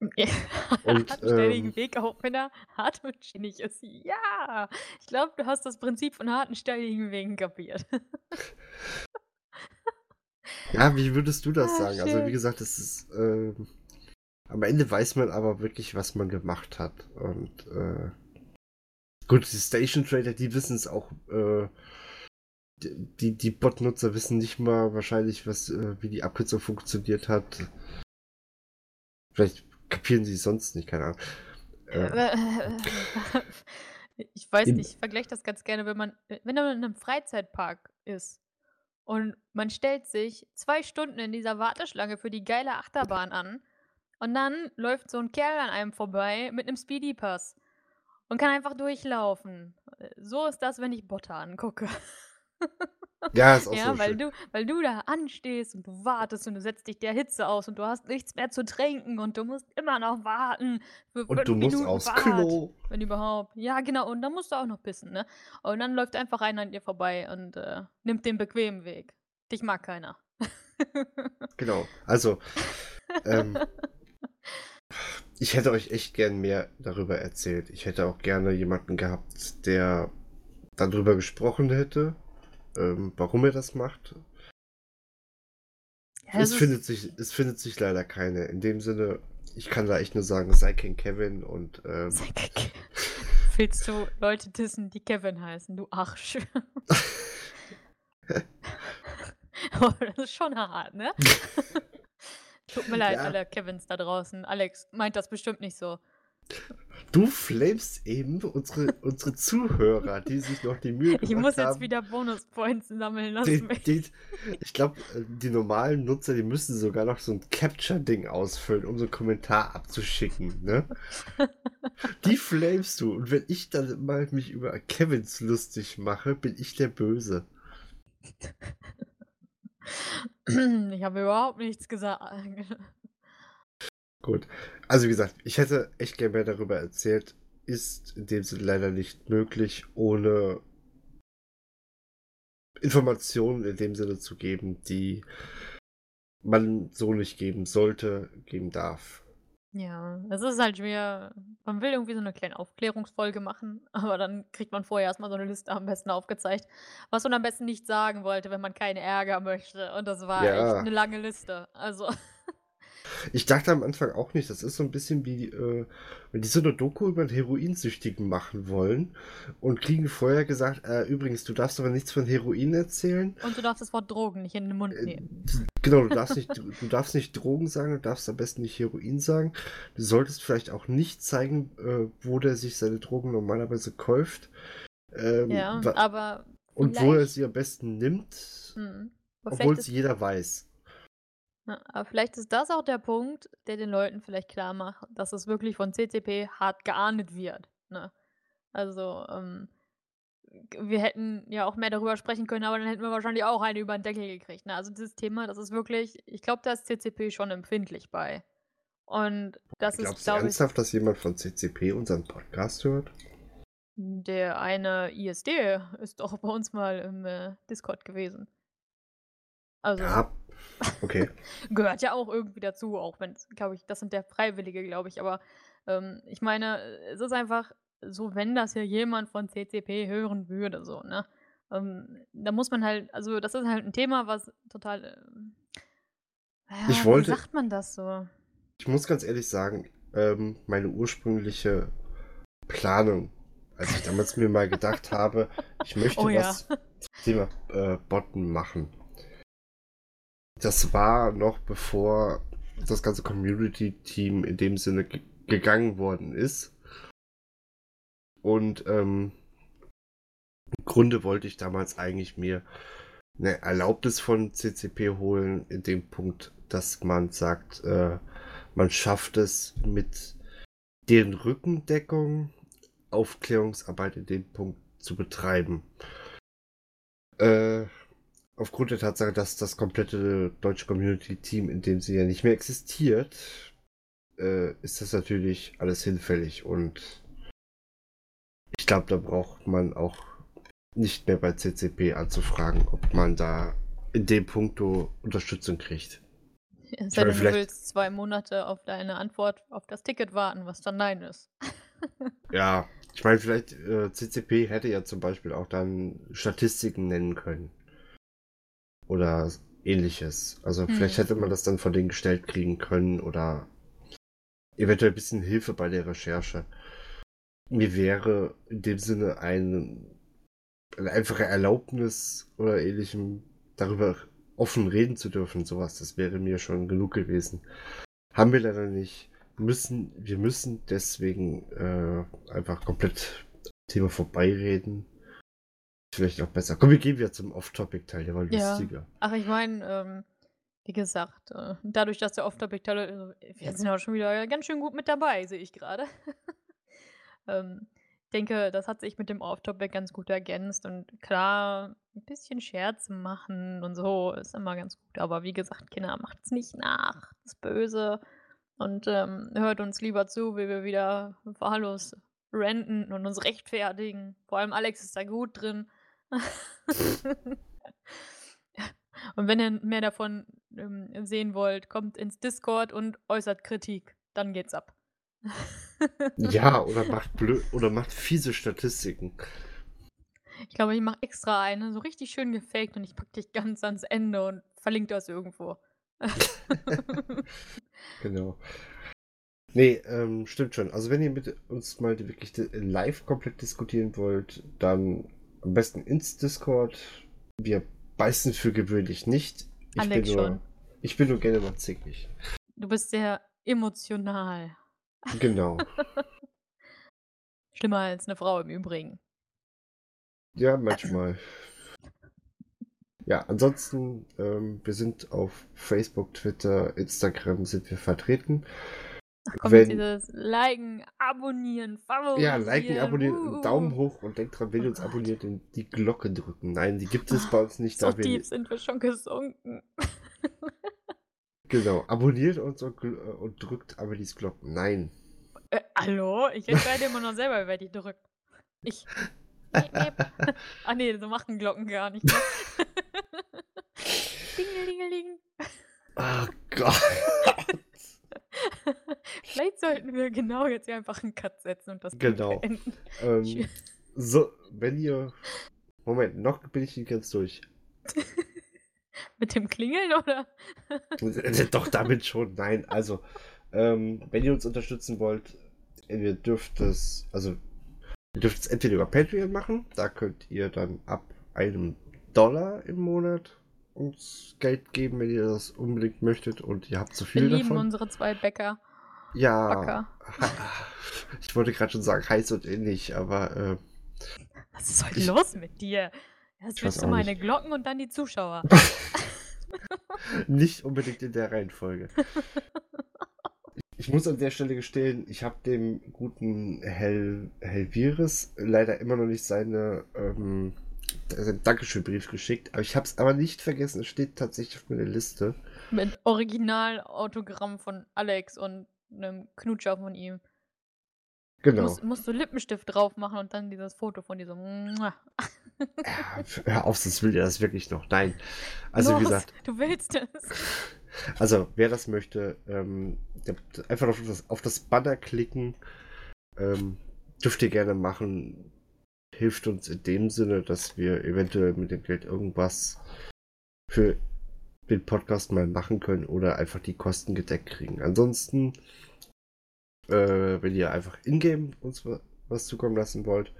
Und, harten, steinigen ähm, Weg, auch wenn er hart und steinig ist. Ja, ich glaube, du hast das Prinzip von harten, steinigen Wegen kapiert. ja, wie würdest du das ah, sagen? Schön. Also, wie gesagt, es ist. Äh, am Ende weiß man aber wirklich, was man gemacht hat. Und äh, gut, die Station Trader, die wissen es auch. Äh, die, die Bot-Nutzer wissen nicht mal wahrscheinlich, was, äh, wie die Abkürzung funktioniert hat. Vielleicht kapieren sie es sonst nicht, keine Ahnung. Äh, ich weiß nicht, ich vergleiche das ganz gerne, wenn man, wenn man in einem Freizeitpark ist und man stellt sich zwei Stunden in dieser Warteschlange für die geile Achterbahn an und dann läuft so ein Kerl an einem vorbei mit einem Speedy Pass und kann einfach durchlaufen. So ist das, wenn ich Botter angucke. Ja, ist auch Ja, so weil schön. du weil du da anstehst und du wartest und du setzt dich der Hitze aus und du hast nichts mehr zu trinken und du musst immer noch warten Und du 5 musst Minuten aufs Fahrt, Klo. wenn überhaupt. Ja, genau, und dann musst du auch noch pissen, ne? Und dann läuft einfach einer an dir vorbei und, äh, nimmt den bequemen Weg. Dich mag keiner. Genau. Also, ähm ich hätte euch echt gern mehr darüber erzählt. Ich hätte auch gerne jemanden gehabt, der darüber gesprochen hätte, ähm, warum er das macht. Ja, Es findet sich, es findet sich leider keine. In dem Sinne, ich kann da echt nur sagen, sei kein Kevin und ähm, Sei kein Ke Willst du Leute dissen, die Kevin heißen, du Arsch? Oh, das ist schon hart, ne? Tut mir leid, Ja. alle Kevins da draußen. Alex meint das bestimmt nicht so. Du flamest eben unsere, unsere Zuhörer, die sich noch die Mühe Ich gemacht muss jetzt haben. wieder Bonuspoints sammeln, lass Den, mich. den, ich glaube, die normalen Nutzer, die müssen sogar noch so ein Capture-Ding ausfüllen, um so einen Kommentar abzuschicken, ne? Die flamest du. Und wenn ich dann mal mich über Kevins lustig mache, bin ich der Böse. Ich habe überhaupt nichts gesagt. Gut. Also wie gesagt, ich hätte echt gerne mehr darüber erzählt. Ist in dem Sinne leider nicht möglich, ohne Informationen in dem Sinne zu geben, die man so nicht geben sollte, geben darf. Ja, es ist halt schwer. Man will irgendwie so eine kleine Aufklärungsfolge machen, aber dann kriegt man vorher erst mal so 'ne Liste am besten aufgezeigt, was man am besten nicht sagen wollte, wenn man keinen Ärger möchte. Und das war echt Ja. 'ne lange Liste. Also Ich dachte am Anfang auch nicht, das ist so ein bisschen wie, äh, wenn die so eine Doku über einen Heroinsüchtigen machen wollen und kriegen vorher gesagt, äh, übrigens, du darfst aber nichts von Heroin erzählen. und du darfst das Wort Drogen nicht in den Mund Äh, nehmen. Genau, du darfst nicht, du, darfst nicht Drogen sagen, du darfst am besten nicht Heroin sagen. Du solltest vielleicht auch nicht zeigen, äh, wo der sich seine Drogen normalerweise kauft. Ähm, Ja, aber und wo er sie am besten nimmt, mhm, obwohl es jeder weiß. Ja, aber vielleicht ist das auch der Punkt, der den Leuten vielleicht klar macht, dass es wirklich von CCP hart geahndet wird, ne? Also, ähm, wir hätten ja auch mehr darüber sprechen können, aber dann hätten wir wahrscheinlich auch eine über 'n Deckel gekriegt, ne? Also, dieses Thema, das ist wirklich ich glaube, da ist CCP schon empfindlich bei. Und das ist, Glaubst du glaube ich ernsthaft, dass jemand von CCP unseren Podcast hört? der eine ISD ist doch bei uns mal im, äh, Discord gewesen. Also Ja, okay. Gehört ja auch irgendwie dazu, auch wenn's glaube ich das sind ja Freiwillige, glaube ich, aber, ähm, ich meine, äh, es ist einfach so, wenn das hier jemand von CCP hören würde so, ne? Ähm, da muss man halt also, das ist halt 'n Thema, was total, Ich ja, wie wollte sagt man das so? ich muss ganz ehrlich sagen, ähm, meine ursprüngliche Planung, als ich damals mir mal gedacht habe, ich möchte Oh ja. was zum Thema, äh, Botten machen. Das war noch bevor das ganze Community-Team in dem Sinne ge gegangen worden ist. Und, ähm im Grunde wollte ich damals eigentlich mir 'ne Erlaubnis von CCP holen, in dem Punkt, dass man sagt, äh, man schafft es mit deren Rückendeckung, Aufklärungsarbeit in dem Punkt zu betreiben. Äh, aufgrund der Tatsache, dass das komplette deutsche Community-Team in dem Sinne ja nicht mehr existiert, äh, ist das natürlich alles hinfällig und ich glaube, da braucht man auch nicht mehr bei CCP anzufragen, ob man da in dem Punkto Unterstützung kriegt. Ich sei denn, du willst 2 Monate auf deine Antwort auf das Ticket warten, was dann nein ist. Ja, ich meine, vielleicht, äh, CCP hätte ja zum Beispiel auch dann Statistiken nennen können. Oder Ähnliches. Also, vielleicht Mhm. hätte man das dann von denen gestellt kriegen können oder eventuell bisschen Hilfe bei der Recherche. Mir wäre in dem Sinne ein eine einfache Erlaubnis oder Ähnlichem, darüber offen reden zu dürfen, so was, das wäre mir schon genug gewesen. Haben wir leider nicht. Müssen wir müssen deswegen, äh, einfach komplett am Thema vorbeireden. Vielleicht auch besser. Komm, wir gehen wieder zum Off-Topic-Teil, der war Ja. lustiger. Ach, ich meine, ähm, wie gesagt, äh, dadurch, dass der Off-Topic-Teil äh, wir sind auch schon wieder ganz schön gut mit dabei, sehe ich grade. Ähm, denke, das hat sich mit dem Off-Topic ganz gut ergänzt und klar, ein bisschen Scherze machen und so ist immer ganz gut, aber wie gesagt, Kinder, macht's nicht nach, das ist böse und, ähm, hört uns lieber zu, wie wir wieder wahllos ranten und uns rechtfertigen. Vor allem Alex ist da gut drin. Und wenn ihr mehr davon, ähm, sehen wollt, kommt ins Discord und äußert Kritik. Dann geht's ab. Ja, oder macht blöd oder macht fiese Statistiken. Ich glaube, ich mache extra eine, so richtig schön gefaked und ich packe dich ganz ans Ende und verlinke das irgendwo. Genau. Ne, ähm, stimmt schon. Also wenn ihr mit uns mal wirklich live komplett diskutieren wollt, dann am besten ins Discord. Wir beißen für gewöhnlich nicht. Ich Alex bin nur, schon. Ich bin nur gerne mal zickig. Du bist sehr emotional. Genau. Schlimmer als eine Frau im Übrigen. Ja, manchmal. Ja, ansonsten, ähm, wir sind auf Facebook, Twitter, Instagram sind wir vertreten. Ach komm, Wenn- dieses Liken, Abonnieren, Favorisieren. Ja, liken, abonnieren, uh, einen Daumen hoch und denkt dran, wenn Oh ihr uns Gott. abonniert, die Glocke drücken. Nein, die gibt es bei uns nicht. So Da wir, tief sind wir schon gesunken. genau, abonniert uns und, äh, und drückt aber die Glocken. Nein. Äh, hallo? Ich entscheide immer noch selber, wer die drückt. Ich. Ah nee, so machen Glocken gar nicht. Ne? Dingelingeling. Oh Gott. Vielleicht sollten wir genau jetzt hier einfach einen Cut setzen und das Genau. ähm, so, wenn ihr. Moment, noch bin ich nicht ganz durch. Mit dem Klingeln oder? Doch, damit schon. Nein, also, ähm, wenn ihr uns unterstützen wollt, ihr dürft es, also, ihr dürft es entweder über Patreon machen, da könnt ihr dann ab einem Dollar im Monat uns Geld geben, wenn ihr das unbedingt möchtet und ihr habt zu Wir viel lieben davon. unsere zwei Bäcker. ja, Backer. ich wollte gerade schon sagen heiß und ähnlich, aber äh, Was ist heute Ich- los mit dir? Erst willst du meine nicht. Glocken und dann die Zuschauer. nicht unbedingt in der Reihenfolge. Ich muss an der Stelle gestehen, ich habe dem guten Hel Helvirus leider immer noch nicht seine ähm, seinen Dankeschön-Brief geschickt, aber ich habe es aber nicht vergessen. Es steht tatsächlich auf meiner Liste. Mit Original-Autogramm von Alex und einem Knutscher von ihm. Genau. Musst, musst du Lippenstift drauf machen und dann dieses Foto von diesem. Ja, hör auf, sonst will er das wirklich noch. Nein. Also wie Los, gesagt, Du willst es. Also, wer das möchte, ähm, einfach auf das, auf das Banner klicken. Ähm, dürft ihr gerne machen. Hilft uns in dem Sinne, dass wir eventuell mit dem Geld irgendwas für den Podcast mal machen können oder einfach die Kosten gedeckt kriegen. Ansonsten, äh, wenn ihr einfach in-game uns wa- was zukommen lassen wollt,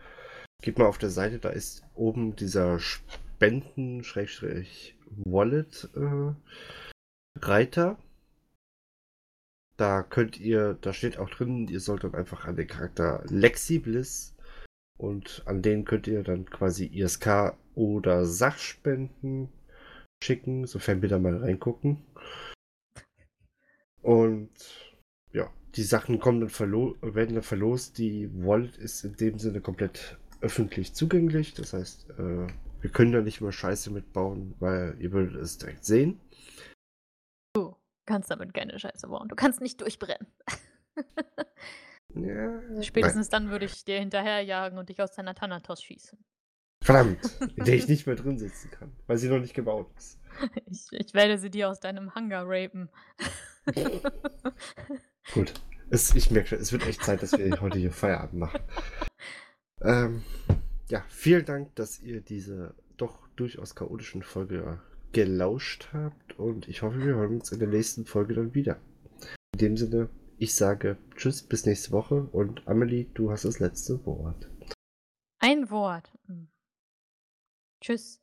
geht mal auf der Seite, da ist oben dieser Spenden-Wallet äh. Da könnt ihr, da steht auch drin, ihr sollt dann einfach an den Charakter Lexi Bliss und an den könnt ihr dann quasi ISK oder Sachspenden schicken, sofern wir da mal reingucken. Und ja, die Sachen kommen dann verlo werden dann verlost. Die Wallet ist in dem Sinne komplett öffentlich zugänglich. Das heißt, äh, wir können da nicht mehr Scheiße mitbauen, weil ihr würdet es direkt sehen. Du kannst damit keine Scheiße bauen. Du kannst nicht durchbrennen. Ja, Spätestens dann würde ich dir hinterherjagen und dich aus deiner Thanatos schießen. Verdammt, in der ich nicht mehr drin sitzen kann, weil sie noch nicht gebaut ist. Ich, ich werde sie dir aus deinem Hangar rapen. Gut, es, ich merke schon, es wird echt Zeit, dass wir heute hier Feierabend machen. Ähm, ja, vielen Dank, dass ihr diese doch durchaus chaotischen Folge gelauscht habt und ich hoffe, wir hören uns in der nächsten Folge dann wieder. In dem Sinne, ich sage Tschüss, bis nächste Woche und Amelie, du hast das letzte Wort. Ein Wort. Hm. Tschüss.